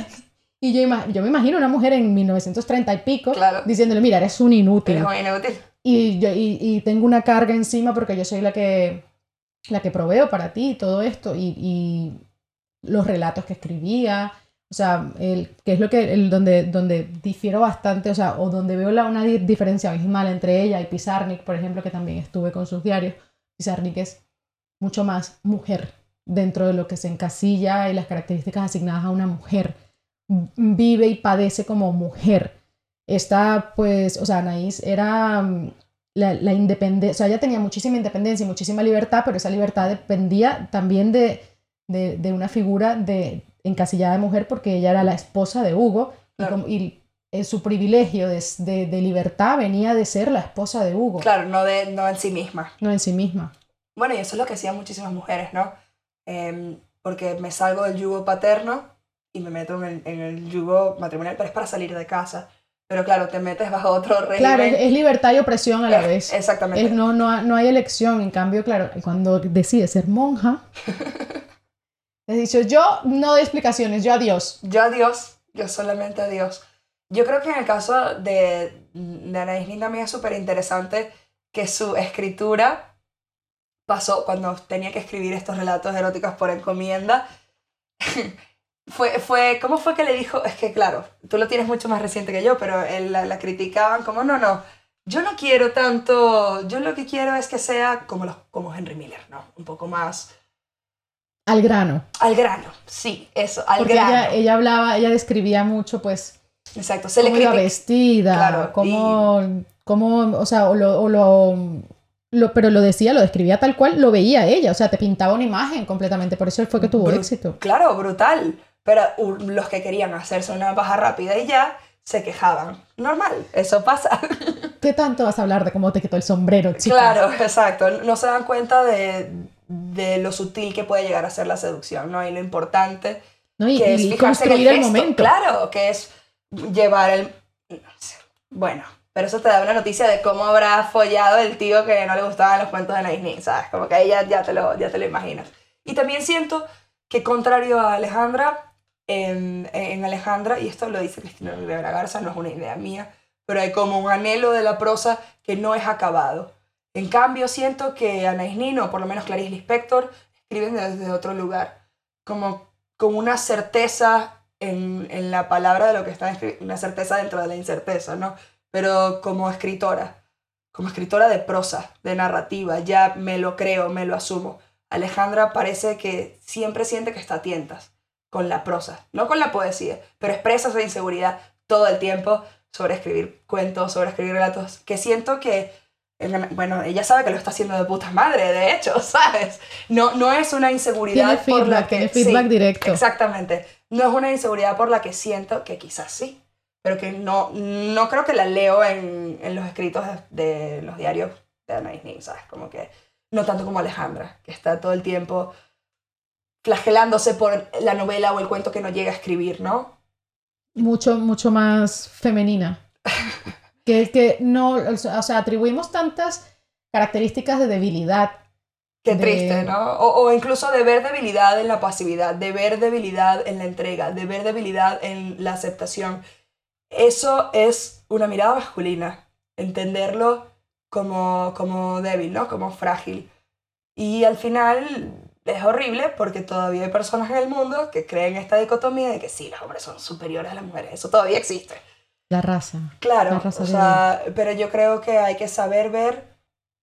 y yo, me imagino una mujer en 1930 y pico Claro. diciéndole, mira, eres un inútil Eres un inútil. y, yo, y, y tengo una carga encima porque yo soy la que, la que proveo para ti todo esto, y, y los relatos que escribía, o sea, el, que es lo que, el, donde, donde difiero bastante, o sea, o donde veo la, una di- diferencia abismal entre ella y Pizarnik, por ejemplo, que también estuve con sus diarios, Pizarnik es mucho más mujer dentro de lo que se encasilla y las características asignadas a una mujer. Vive y padece como mujer. Esta, pues, o sea, Anaís era mm, la, la independencia, o sea, ella tenía muchísima independencia y muchísima libertad, pero esa libertad dependía también de, de, de una figura de encasillada de mujer porque ella era la esposa de Hugo y, Claro. como- y, eh, su privilegio de, de- de libertad venía de ser la esposa de Hugo, Claro, no, de, no en sí misma. no en sí misma. Bueno, y eso es lo que hacían muchísimas mujeres, ¿no? Em, porque me salgo del yugo paterno y me meto en el, en el yugo matrimonial, pero es para salir de casa. Pero claro, te metes bajo otro régimen. Claro, es, es libertad y opresión a la Eh, vez. Exactamente. Es- no, no, no hay elección. En cambio, claro, cuando decide ser monja, he dicho, yo no doy explicaciones, yo adiós. Yo a Dios, yo solamente a Dios. Yo creo que en el caso de, de Anaís Nin también es súper interesante que su escritura pasó cuando tenía que escribir estos relatos eróticos por encomienda. fue, fue, ¿Cómo fue que le dijo? Es que claro, tú lo tienes mucho más reciente que yo, pero él, la, la criticaban como, no, no, yo no quiero tanto, yo lo que quiero es que sea como, los, como Henry Miller, ¿no? Un poco más Al grano. al grano, sí, eso, al Porque grano. ella, ella hablaba, ella describía mucho, pues, Exacto, se le cómo critica. vestida, Claro, cómo, cómo, o sea, o lo, o lo, lo- pero lo decía, lo describía tal cual, lo veía ella, o sea, te pintaba una imagen completamente, por eso fue que tuvo Bru- éxito. Claro, brutal. Pero uh, los que querían hacerse una baja rápida y ya se quejaban. Normal, eso pasa. ¿Qué tanto vas a hablar de cómo te quitó el sombrero? Claro, exacto. No se dan cuenta de, de lo sutil que puede llegar a ser la seducción, ¿no? Y lo importante ¿no? Y, que es y fijarse en el, gesto. momento. Claro, que es llevar el... Bueno, pero eso te da una noticia de cómo habrá follado el tío que no le gustaban los cuentos de Disney, ¿sabes? Como que ahí ya, te lo, ya te lo imaginas. Y también siento que contrario a Alejandra, en, en Alejandra, y esto lo dice Cristina Rivera Garza, no es una idea mía, pero hay como un anhelo de la prosa que no es acabado. En cambio, siento que Anais Nin, o por lo menos Clarice Lispector, escriben desde otro lugar, como con una certeza en, en la palabra de lo que están escribiendo, una certeza dentro de la incerteza, ¿no? Pero como escritora, como escritora de prosa, de narrativa, ya me lo creo, me lo asumo. Alejandra parece que siempre siente que está a tientas con la prosa, no con la poesía, pero expresa su inseguridad todo el tiempo sobre escribir cuentos, sobre escribir relatos, que siento que, bueno, ella sabe que lo está haciendo de puta madre, de hecho, ¿sabes? No, no es una inseguridad tiene por la que... Tiene feedback directo. Exactamente. No es una inseguridad por la que siento que quizás sí, pero que no, no creo que la leo en, en los escritos de, de, los diarios de Anais Nin, ¿sabes? Como que no tanto como Alejandra, que está todo el tiempo flagelándose por la novela o el cuento que no llega a escribir, ¿no? Mucho, mucho más femenina. que, que no, o sea, atribuimos tantas características de debilidad. Qué triste, ¿no? O, o, incluso de ver debilidad en la pasividad, de ver debilidad en la entrega, de ver debilidad en la aceptación. Eso es una mirada masculina, entenderlo como, como débil, ¿no? Como frágil. Y al final es horrible porque todavía hay personas en el mundo que creen esta dicotomía de que sí, los hombres son superiores a las mujeres. Eso todavía existe. La raza. Claro, la raza o sea, pero yo creo que hay que saber ver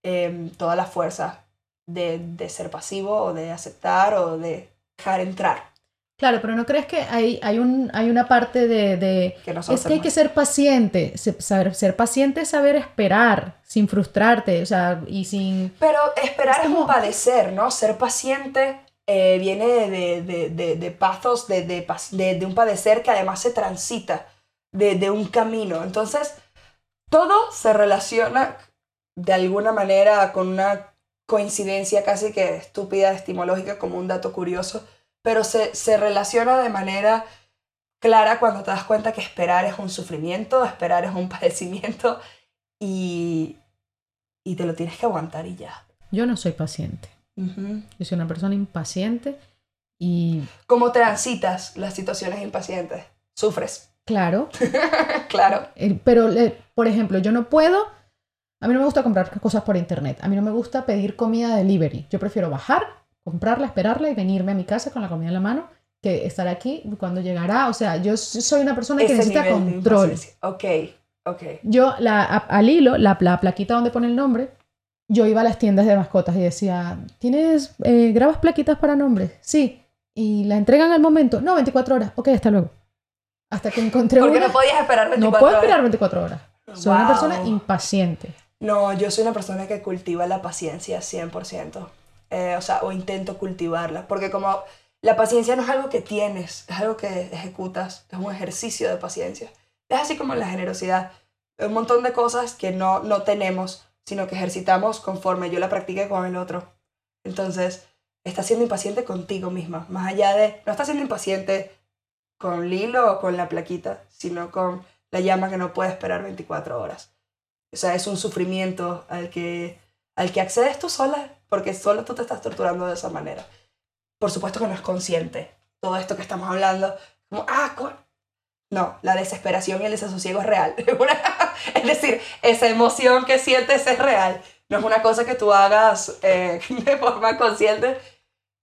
eh, toda la fuerza de, de, ser pasivo o de aceptar o de dejar entrar. Claro, pero ¿no crees que hay, hay, un, hay una parte de... de que es que hay que ser paciente, saber, ser paciente es saber esperar, sin frustrarte, o sea, y sin... Pero esperar es, como... un padecer, ¿no? Ser paciente eh, viene de, de, de, de pasos, de, de, de, un padecer que además se transita, de, de un camino. Entonces, todo se relaciona de alguna manera con una coincidencia casi que estúpida, estimológica, como un dato curioso pero se, se relaciona de manera clara cuando te das cuenta que esperar es un sufrimiento, esperar es un padecimiento y, y te lo tienes que aguantar y ya. Yo no soy paciente. Uh -huh. Yo soy una persona impaciente y... ¿Cómo transitas las situaciones impacientes? ¿Sufres? Claro. claro. Pero, por ejemplo, yo no puedo... A mí no me gusta comprar cosas por internet. A mí no me gusta pedir comida delivery. Yo prefiero bajar, comprarla, esperarla y venirme a mi casa con la comida en la mano que estar aquí cuando llegará. O sea, yo soy una persona que necesita control. Ok, ok. Yo, la, a, al hilo, la, la, plaquita donde pone el nombre, yo iba a las tiendas de mascotas y decía, ¿tienes, eh, grabas plaquitas para nombres? Sí. ¿Y la entregan al momento? No, 24 horas. Ok, hasta luego. Hasta que encontré Porque una... no podías esperar 24 No puedo horas. esperar 24 horas. Soy Wow. una persona impaciente. No, yo soy una persona que cultiva la paciencia 100%. Eh, o intento cultivarla. Porque como la paciencia no es algo que tienes, es algo que ejecutas, es un ejercicio de paciencia. Es así como la generosidad. Un montón de cosas que no, no tenemos, sino que ejercitamos conforme yo la practique con el otro. Entonces, estás siendo impaciente contigo misma. Más allá de, no estás siendo impaciente con Lilo o con la plaquita, sino con la llama que no puede esperar 24 horas. O sea, es un sufrimiento al que, al que accedes tú sola, porque solo tú te estás torturando de esa manera. Por supuesto que no es consciente todo esto que estamos hablando. Como, ah, co-". no, la desesperación y el desasosiego es real. es decir, esa emoción que sientes es real. No es una cosa que tú hagas eh, de forma consciente,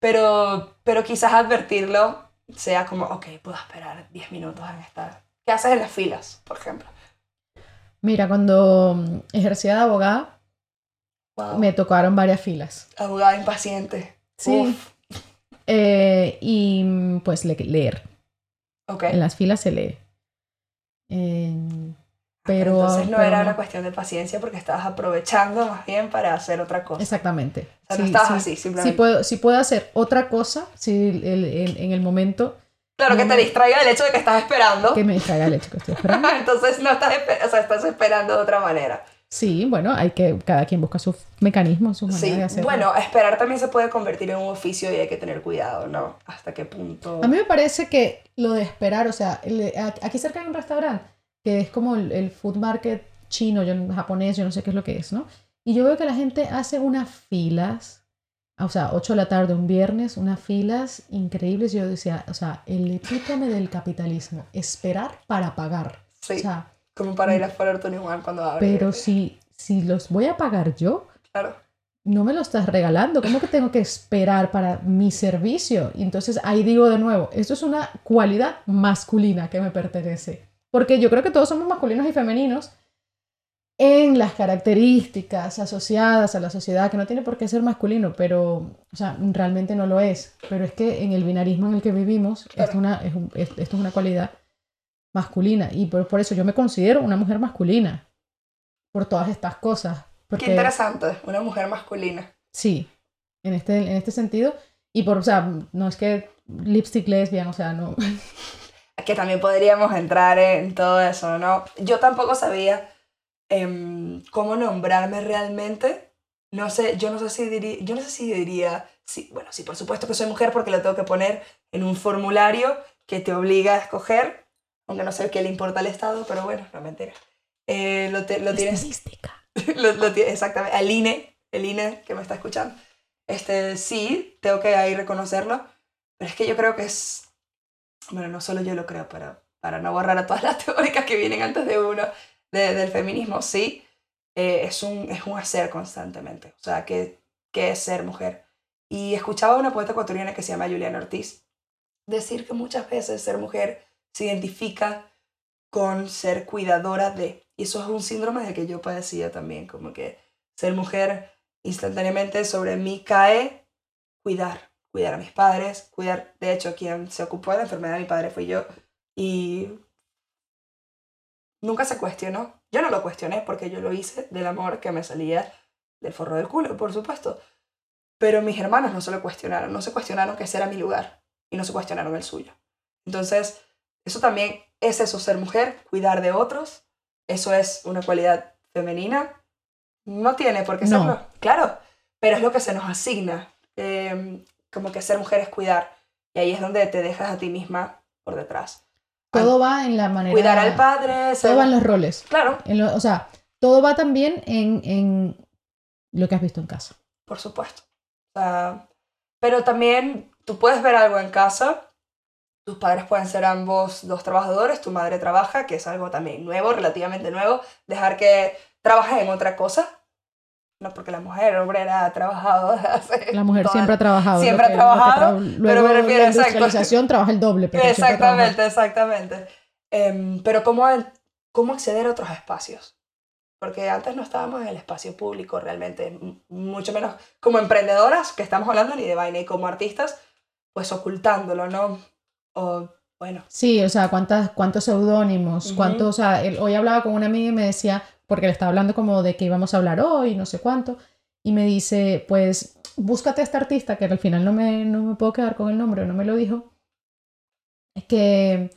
pero, pero quizás advertirlo sea como, ok, puedo esperar 10 minutos en esta. ¿Qué haces en las filas, por ejemplo? Mira, cuando mm, ejercía de abogada, Wow. me tocaron varias filas. Abogada impaciente. Sí. Eh, y pues le- leer. En las filas se lee. Eh, pero. Entonces no pero era una cuestión de paciencia porque estabas aprovechando más bien para hacer otra cosa. Exactamente. O sea, no Sí, estabas sí. así, Si simplemente. puedo, si puedo hacer otra cosa, si el- el- en el momento claro, que te distraiga el hecho de que estás esperando. que me distraiga el hecho que estoy esperando. Entonces no estás, o sea, estás esperando de otra manera. Sí, bueno, hay que, cada quien busca sus mecanismos, sus maneras Sí, de hacerlo. bueno, esperar también se puede convertir en un oficio y hay que tener cuidado, ¿no? Hasta qué punto. A mí me parece que lo de esperar, o sea, el- aquí cerca hay un restaurante que es como el, el food market chino, yo, japonés, yo no sé qué es lo que es, ¿no? Y yo veo que la gente hace unas filas, o sea, 8 de la tarde un viernes, unas filas increíbles. Yo decía, o sea, el epítome del capitalismo, esperar para pagar. Sí, O sea, como para ir a Forever 21 cuando abre. pero si, si los voy a pagar yo, Claro. no me lo estás regalando. ¿Cómo que tengo que esperar para mi servicio? Y entonces ahí digo de nuevo, esto es una cualidad masculina que me pertenece. Porque yo creo que todos somos masculinos y femeninos en las características asociadas a la sociedad, que no tiene por qué ser masculino, pero, o sea, realmente no lo es. Pero es que en el binarismo en el que vivimos, esto, es una, es un- es- esto es una cualidad masculina. Y por, por eso yo me considero una mujer masculina. Por todas estas cosas. Porque, Qué interesante, una mujer masculina. Sí, en este, en este sentido. Y por, o sea, no es que lipstick lesbian, o sea, no. Que también podríamos entrar en todo eso, ¿no? Yo tampoco sabía em, cómo nombrarme realmente. No sé, yo no sé si diría, yo no sé si diría, sí, bueno, sí, por supuesto que soy mujer porque lo tengo que poner en un formulario que te obliga a escoger, aunque no sé qué le importa al Estado, pero bueno, no mentira. Eh, lo, te- lo tienes lo, lo tiene- exactamente, al INE, el INE que me está escuchando. Este, sí, tengo que ahí reconocerlo, pero es que yo creo que es, bueno, no solo yo lo creo, pero para no borrar a todas las teóricas que vienen antes de uno de- del feminismo, sí, eh, es, un, es un hacer constantemente, o sea, que, que es ser mujer. Y escuchaba a una poeta ecuatoriana que se llama Juliana Ortiz decir que muchas veces ser mujer se identifica con ser cuidadora de. Y eso es un síndrome del que yo padecía también, como que ser mujer instantáneamente sobre mí cae cuidar, cuidar a mis padres, cuidar, de hecho, quien se ocupó de la enfermedad de mi padre fui yo. Y nunca se cuestionó. Yo no lo cuestioné porque yo lo hice del amor que me salía del forro del culo, por supuesto. Pero mis hermanos no se lo cuestionaron, no se cuestionaron que ese era mi lugar y no se cuestionaron el suyo. Entonces, eso también es eso, ser mujer, cuidar de otros. Eso es una cualidad femenina. No tiene por qué No. serlo, claro, pero es lo que se nos asigna. Eh, como que ser mujer es cuidar. Y ahí es donde te dejas a ti misma por detrás. Todo va en la manera. Cuidar al padre, ser- Todo va en los roles. Claro, En lo- o sea, todo va también en, en lo que has visto en casa. por supuesto. O sea, pero también tú puedes ver algo en casa. Tus padres pueden ser ambos dos trabajadores, tu madre trabaja, que es algo también nuevo, relativamente nuevo. Dejar que trabajes en otra cosa. No porque la mujer obrera ha trabajado hace La mujer toda- siempre ha trabajado. siempre ha que- que trabajado, tra- pero luego me refiero, la exacto. industrialización trabaja el doble. Pero ha. Exactamente, exactamente. Em, pero ¿cómo, ¿cómo acceder a otros espacios? Porque antes no estábamos en el espacio público realmente, mucho menos como emprendedoras, que estamos hablando ni de vaina, y como artistas, pues ocultándolo, ¿no? O, bueno, Sí, o sea, ¿cuántas, cuántos seudónimos, cuántos, o sea, él- hoy hablaba con una amiga y me decía, porque le estaba hablando como de que íbamos a hablar hoy, no sé cuánto, y me dice, pues, búscate a este artista, que al final no me, no me puedo quedar con el nombre, no me lo dijo, que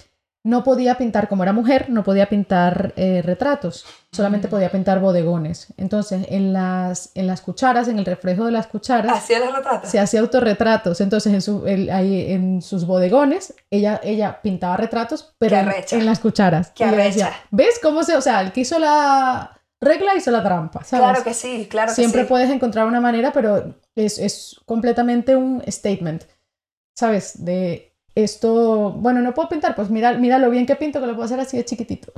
no podía pintar, como era mujer, no podía pintar eh, retratos, solamente Mm. podía pintar bodegones. Entonces, en las, en las cucharas, en el reflejo de las cucharas, así es el retrato. se hacía autorretratos. Entonces, en, su, el- ahí, en sus bodegones, ella, ella pintaba retratos, pero en, las cucharas. Qué arrecha. ¿ves cómo se, o sea, el que hizo la regla hizo la trampa, ¿sabes? Claro que sí, claro que Siempre sí. puedes encontrar una manera, pero es, es completamente un statement, ¿sabes? De esto, bueno, no puedo pintar, pues mira, mira lo bien que pinto, que lo puedo hacer así de chiquitito.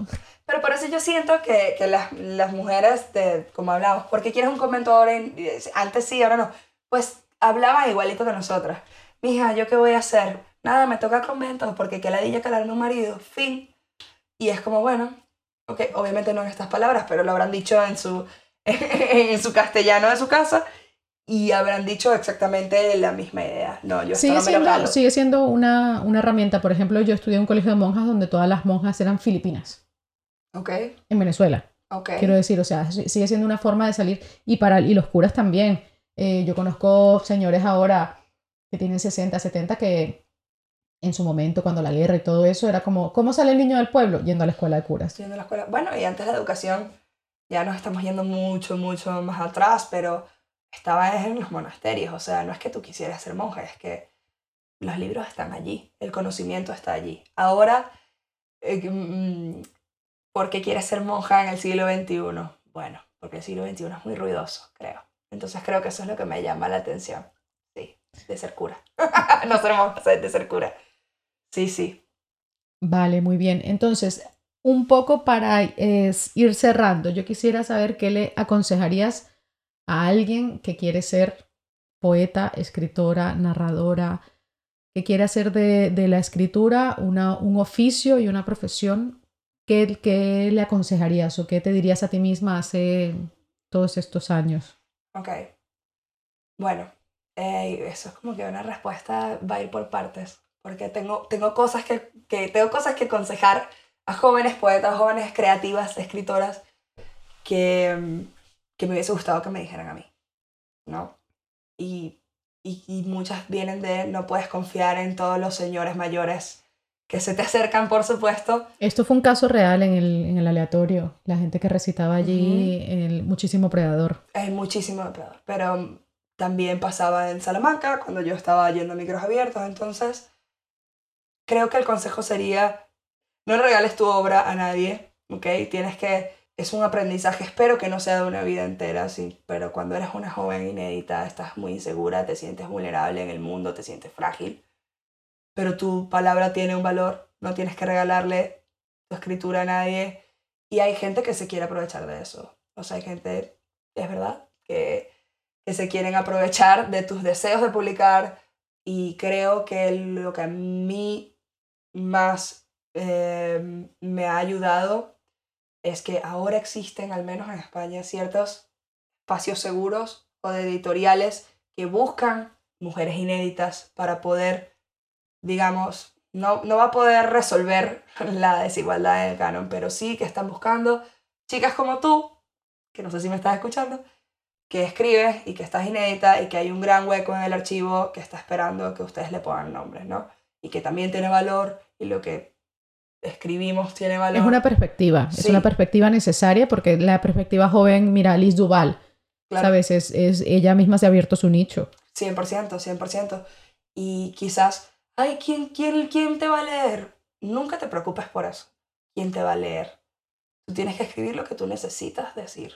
Pero por eso yo siento que, que las, las mujeres, de, como hablamos, ¿por qué quieres un convento ahora? en- antes sí, ahora no. Pues hablaban igualito que nosotras. Mija, ¿yo qué voy a hacer? Nada, me toca convento porque que ladilla calarme un marido, fin. Y es como, bueno, ok, obviamente no en estas palabras, pero lo habrán dicho en su, en su castellano de su casa y habrán dicho exactamente la misma idea. No, yo Sigue no me siendo, sigue siendo una, una herramienta. Por ejemplo, yo estudié en un colegio de monjas donde todas las monjas eran filipinas, Ok, en Venezuela. ok. Quiero decir, o sea, si- sigue siendo una forma de salir y para y los curas también. Eh, yo conozco señores ahora que tienen 60, 70 que en su momento, cuando la guerra y todo eso, era como, ¿cómo sale el niño del pueblo? Yendo a la escuela de curas. Yendo a la escuela. Bueno, y antes la educación, ya nos estamos yendo mucho, mucho más atrás, pero estaba en los monasterios. O sea, no es que tú quisieras ser monja, es que los libros están allí, el conocimiento está allí. Ahora, eh, mm, ¿por qué quieres ser monja en el siglo XXI? Bueno, porque el siglo XXI es muy ruidoso, creo. Entonces creo que eso es lo que me llama la atención. Sí, de ser cura. no ser monja, de ser cura. Sí, sí. Vale, muy bien. Entonces, un poco para eh, ir cerrando, yo quisiera saber qué le aconsejarías a alguien que quiere ser poeta, escritora, narradora, que quiere hacer de, de la escritura una, un oficio y una profesión. ¿Qué, ¿Qué le aconsejarías o qué te dirías a ti misma hace todos estos años? Ok. Bueno, eh, eso es como que una respuesta va a ir por partes, porque tengo, tengo, cosas que, que, tengo cosas que aconsejar a jóvenes poetas, jóvenes creativas, escritoras, que, que me hubiese gustado que me dijeran a mí, ¿no? Y, y, y muchas vienen de no puedes confiar en todos los señores mayores que se te acercan, por supuesto. Esto fue un caso real en el, en el aleatorio, la gente que recitaba allí, el muchísimo predador. Hay muchísimo depredador, pero también pasaba en Salamanca cuando yo estaba yendo a micros abiertos, entonces creo que el consejo sería no regales tu obra a nadie, ¿ok? Tienes que, es un aprendizaje, espero que no sea de una vida entera, sí, pero cuando eres una joven inédita, estás muy insegura, te sientes vulnerable en el mundo, te sientes frágil, pero tu palabra tiene un valor, no tienes que regalarle tu escritura a nadie. Y hay gente que se quiere aprovechar de eso, o sea, hay gente, es verdad, que, que se quieren aprovechar de tus deseos de publicar. Y creo que lo que a mí más eh, me ha ayudado es que ahora existen, al menos en España, ciertos espacios seguros o de editoriales que buscan mujeres inéditas para poder, digamos, no, no va a poder resolver la desigualdad en el canon, pero sí que están buscando chicas como tú, que no sé si me estás escuchando, que escribes y que estás inédita y que hay un gran hueco en el archivo que está esperando que ustedes le pongan nombres, ¿no? Y que también tiene valor y lo que escribimos tiene valor. Es una perspectiva, es Sí. una perspectiva necesaria porque la perspectiva joven, mira, Alice Duval, Claro. ¿sabes? Es, es, ella misma se ha abierto su nicho. 100%, 100%. Y quizás, ay, ¿quién, quién, ¿quién te va a leer? Nunca te preocupes por eso. ¿Quién te va a leer? Tú tienes que escribir lo que tú necesitas decir,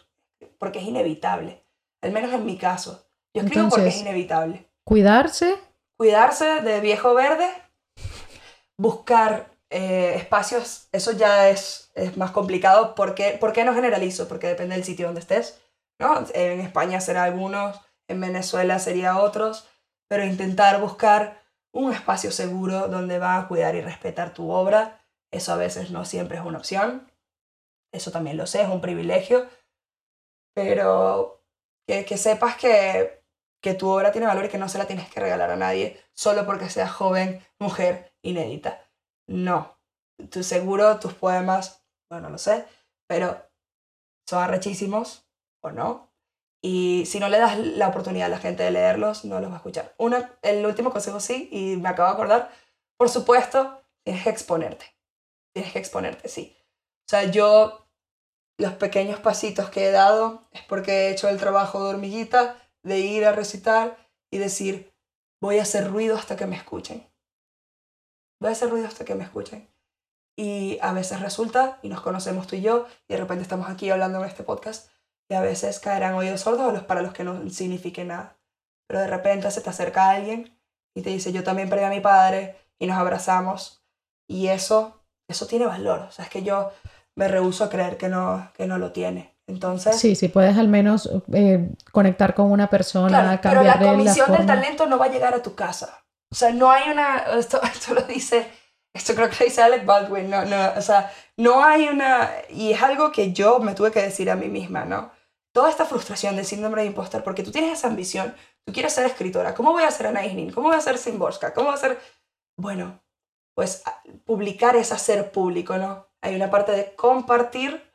porque es inevitable. Al menos en mi caso. Yo escribo porque es Entonces- inevitable. Cuidarse, Cuidarse de viejo verde, buscar eh, espacios, eso ya es, es más complicado. ¿Por qué, ¿Por qué no generalizo? Porque depende del sitio donde estés. ¿no? En España será algunos, en Venezuela sería otros, pero intentar buscar un espacio seguro donde va a cuidar y respetar tu obra, eso a veces no siempre es una opción. Eso también lo sé, es un privilegio. Pero que, que sepas que, que tu obra tiene valor y que no se la tienes que regalar a nadie solo porque seas joven, mujer, inédita. No. Tú seguro tus poemas, bueno, no sé, pero son arrechísimos o no. Y si no le das la oportunidad a la gente de leerlos, no los va a escuchar. Una, el último consejo sí, y me acabo de acordar, por supuesto, tienes que exponerte. Tienes que exponerte, sí. O sea, yo los pequeños pasitos que he dado es porque he hecho el trabajo de hormiguita de ir a recitar y decir, voy a hacer ruido hasta que me escuchen. Voy a hacer ruido hasta que me escuchen. Y a veces resulta, y nos conocemos tú y yo, y de repente estamos aquí hablando en este podcast, y a veces caerán oídos sordos a los para los que no signifique nada. Pero de repente se te acerca alguien y te dice, yo también perdí a mi padre, y nos abrazamos. Y eso, eso tiene valor. O sea, es que yo me rehúso a creer que no, que no lo tiene. Entonces, sí, si puedes al menos eh, conectar con una persona, Claro, pero la cambiarle la, comisión del forma. talento no va a llegar a tu casa. O sea, no hay una. Esto, esto lo dice. Esto creo que lo dice Alec Baldwin. No, no, o sea, no hay una. Y es algo que yo me tuve que decir a mí misma, ¿no? Toda esta frustración de síndrome de impostor, porque tú tienes esa ambición, tú quieres ser escritora. ¿Cómo voy a ser Ana Isnin? ¿Cómo voy a ser Simborska? ¿Cómo voy a ser.? Bueno, pues publicar es hacer público, ¿no? Hay una parte de compartir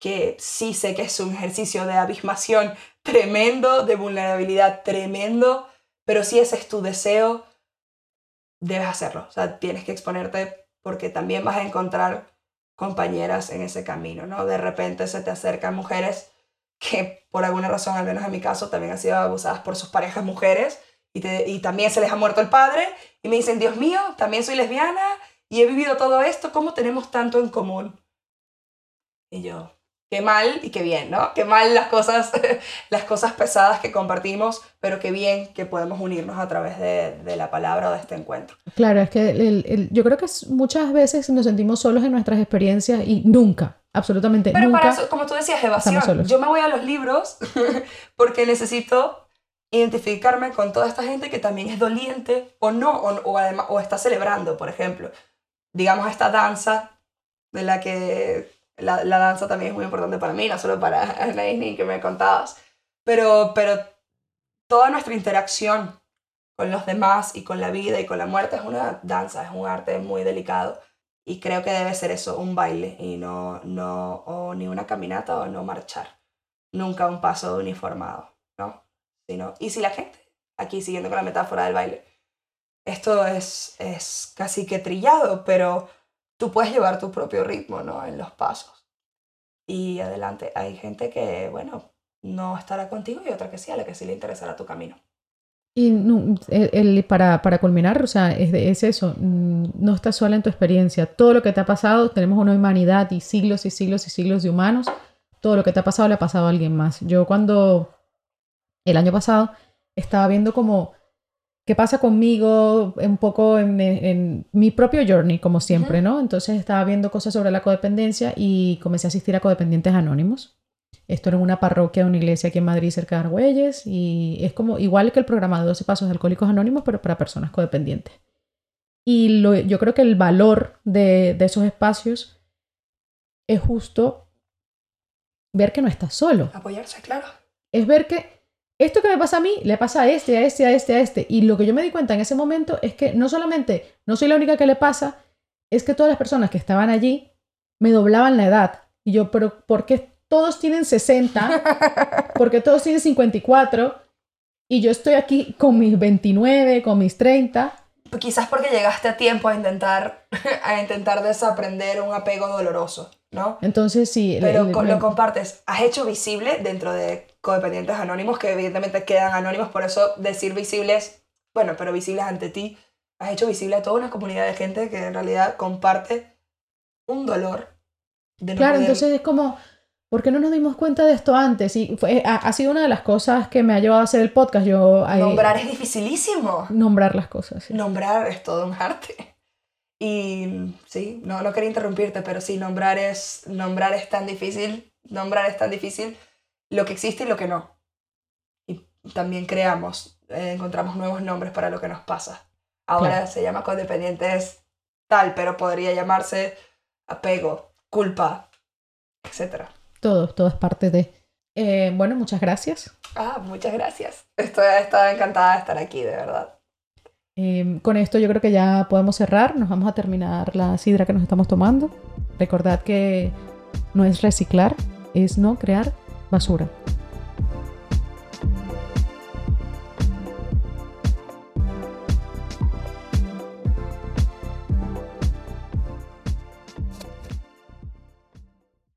que sí sé que es un ejercicio de abismación tremendo, de vulnerabilidad tremendo, pero si ese es tu deseo, debes hacerlo. O sea, tienes que exponerte porque también vas a encontrar compañeras en ese camino, ¿no? De repente se te acercan mujeres que por alguna razón, al menos en mi caso, también han sido abusadas por sus parejas mujeres y, te- y también se les ha muerto el padre y me dicen, Dios mío, también soy lesbiana y he vivido todo esto, ¿cómo tenemos tanto en común? Y yo, qué mal y qué bien, ¿no? Qué mal las cosas, las cosas pesadas que compartimos, pero qué bien que podemos unirnos a través de, de la palabra o de este encuentro. Claro, es que el- el- yo creo que muchas veces nos sentimos solos en nuestras experiencias y nunca, absolutamente Pero nunca. para eso, como tú decías, evasión. Yo me voy a los libros porque necesito identificarme con toda esta gente que también es doliente o no, o, o, además, o está celebrando, por ejemplo. Digamos esta danza de la que la, la danza también es muy importante para mí, no solo para Ana Disney que me contabas, pero, pero toda nuestra interacción con los demás y con la vida y con la muerte es una danza, es un arte muy delicado. Y creo que debe ser eso, un baile y no, no o ni una caminata o no marchar. Nunca un paso uniformado, ¿no? Sino, y si la gente, aquí siguiendo con la metáfora del baile, esto es, es casi que trillado, pero tú puedes llevar tu propio ritmo, ¿no? En los pasos. Y adelante, hay gente que, bueno, no estará contigo y otra que sí, a la que sí le interesará tu camino. Y el, para, para, culminar, o sea, es, es, eso, mm, no estás sola en tu experiencia. Todo lo que te ha pasado, tenemos una humanidad y siglos y siglos y siglos de humanos. Todo lo que te ha pasado le ha pasado a alguien más. Yo cuando el año pasado estaba viendo como qué pasa conmigo un poco en, en mi propio journey, como siempre, ¿no? Entonces estaba viendo cosas sobre la codependencia y comencé a asistir a codependientes anónimos. Esto era en una parroquia, una iglesia aquí en Madrid, cerca de Argüelles, y es como igual que el programa de 12 Pasos de Alcohólicos Anónimos, pero para personas codependientes. Y lo, yo creo que el valor de, de, esos espacios es justo ver que no estás solo. Apoyarse, claro. Es ver que esto que me pasa a mí le pasa a este, a este, a este, a este. Y lo que yo me di cuenta en ese momento es que no solamente no soy la única que le pasa, es que todas las personas que estaban allí me doblaban la edad. Y yo, pero ¿por qué todos tienen 60, porque todos tienen 54, y yo estoy aquí con mis 29, con mis 30. Quizás porque llegaste a tiempo a intentar, a intentar desaprender un apego doloroso, ¿no? Entonces sí. Pero lo compartes. Has hecho visible dentro de codependientes anónimos, que evidentemente quedan anónimos, por eso decir visibles, bueno, pero visibles ante ti, has hecho visible a toda una comunidad de gente que en realidad comparte un dolor. De no claro, entonces es como, ¿Por qué no nos dimos cuenta de esto antes? Y fue, ha, sido una de las cosas que me ha llevado a hacer el podcast. Yo, nombrar es dificilísimo. Nombrar las cosas. Nombrar es todo un arte. Y sí, no, no quería interrumpirte, pero sí, nombrar es, nombrar es tan difícil. Nombrar es tan difícil lo que existe y lo que no. Y también creamos, eh, encontramos nuevos nombres para lo que nos pasa. Ahora se llama codependientes tal, pero podría llamarse apego, culpa, etcétera todo, todo es parte de... Eh, bueno, muchas gracias. Ah, muchas gracias. Estoy, encantada de estar aquí, de verdad. Em, con esto yo creo que ya podemos cerrar. Nos vamos a terminar la sidra que nos estamos tomando. Recordad que no es reciclar, es no crear basura.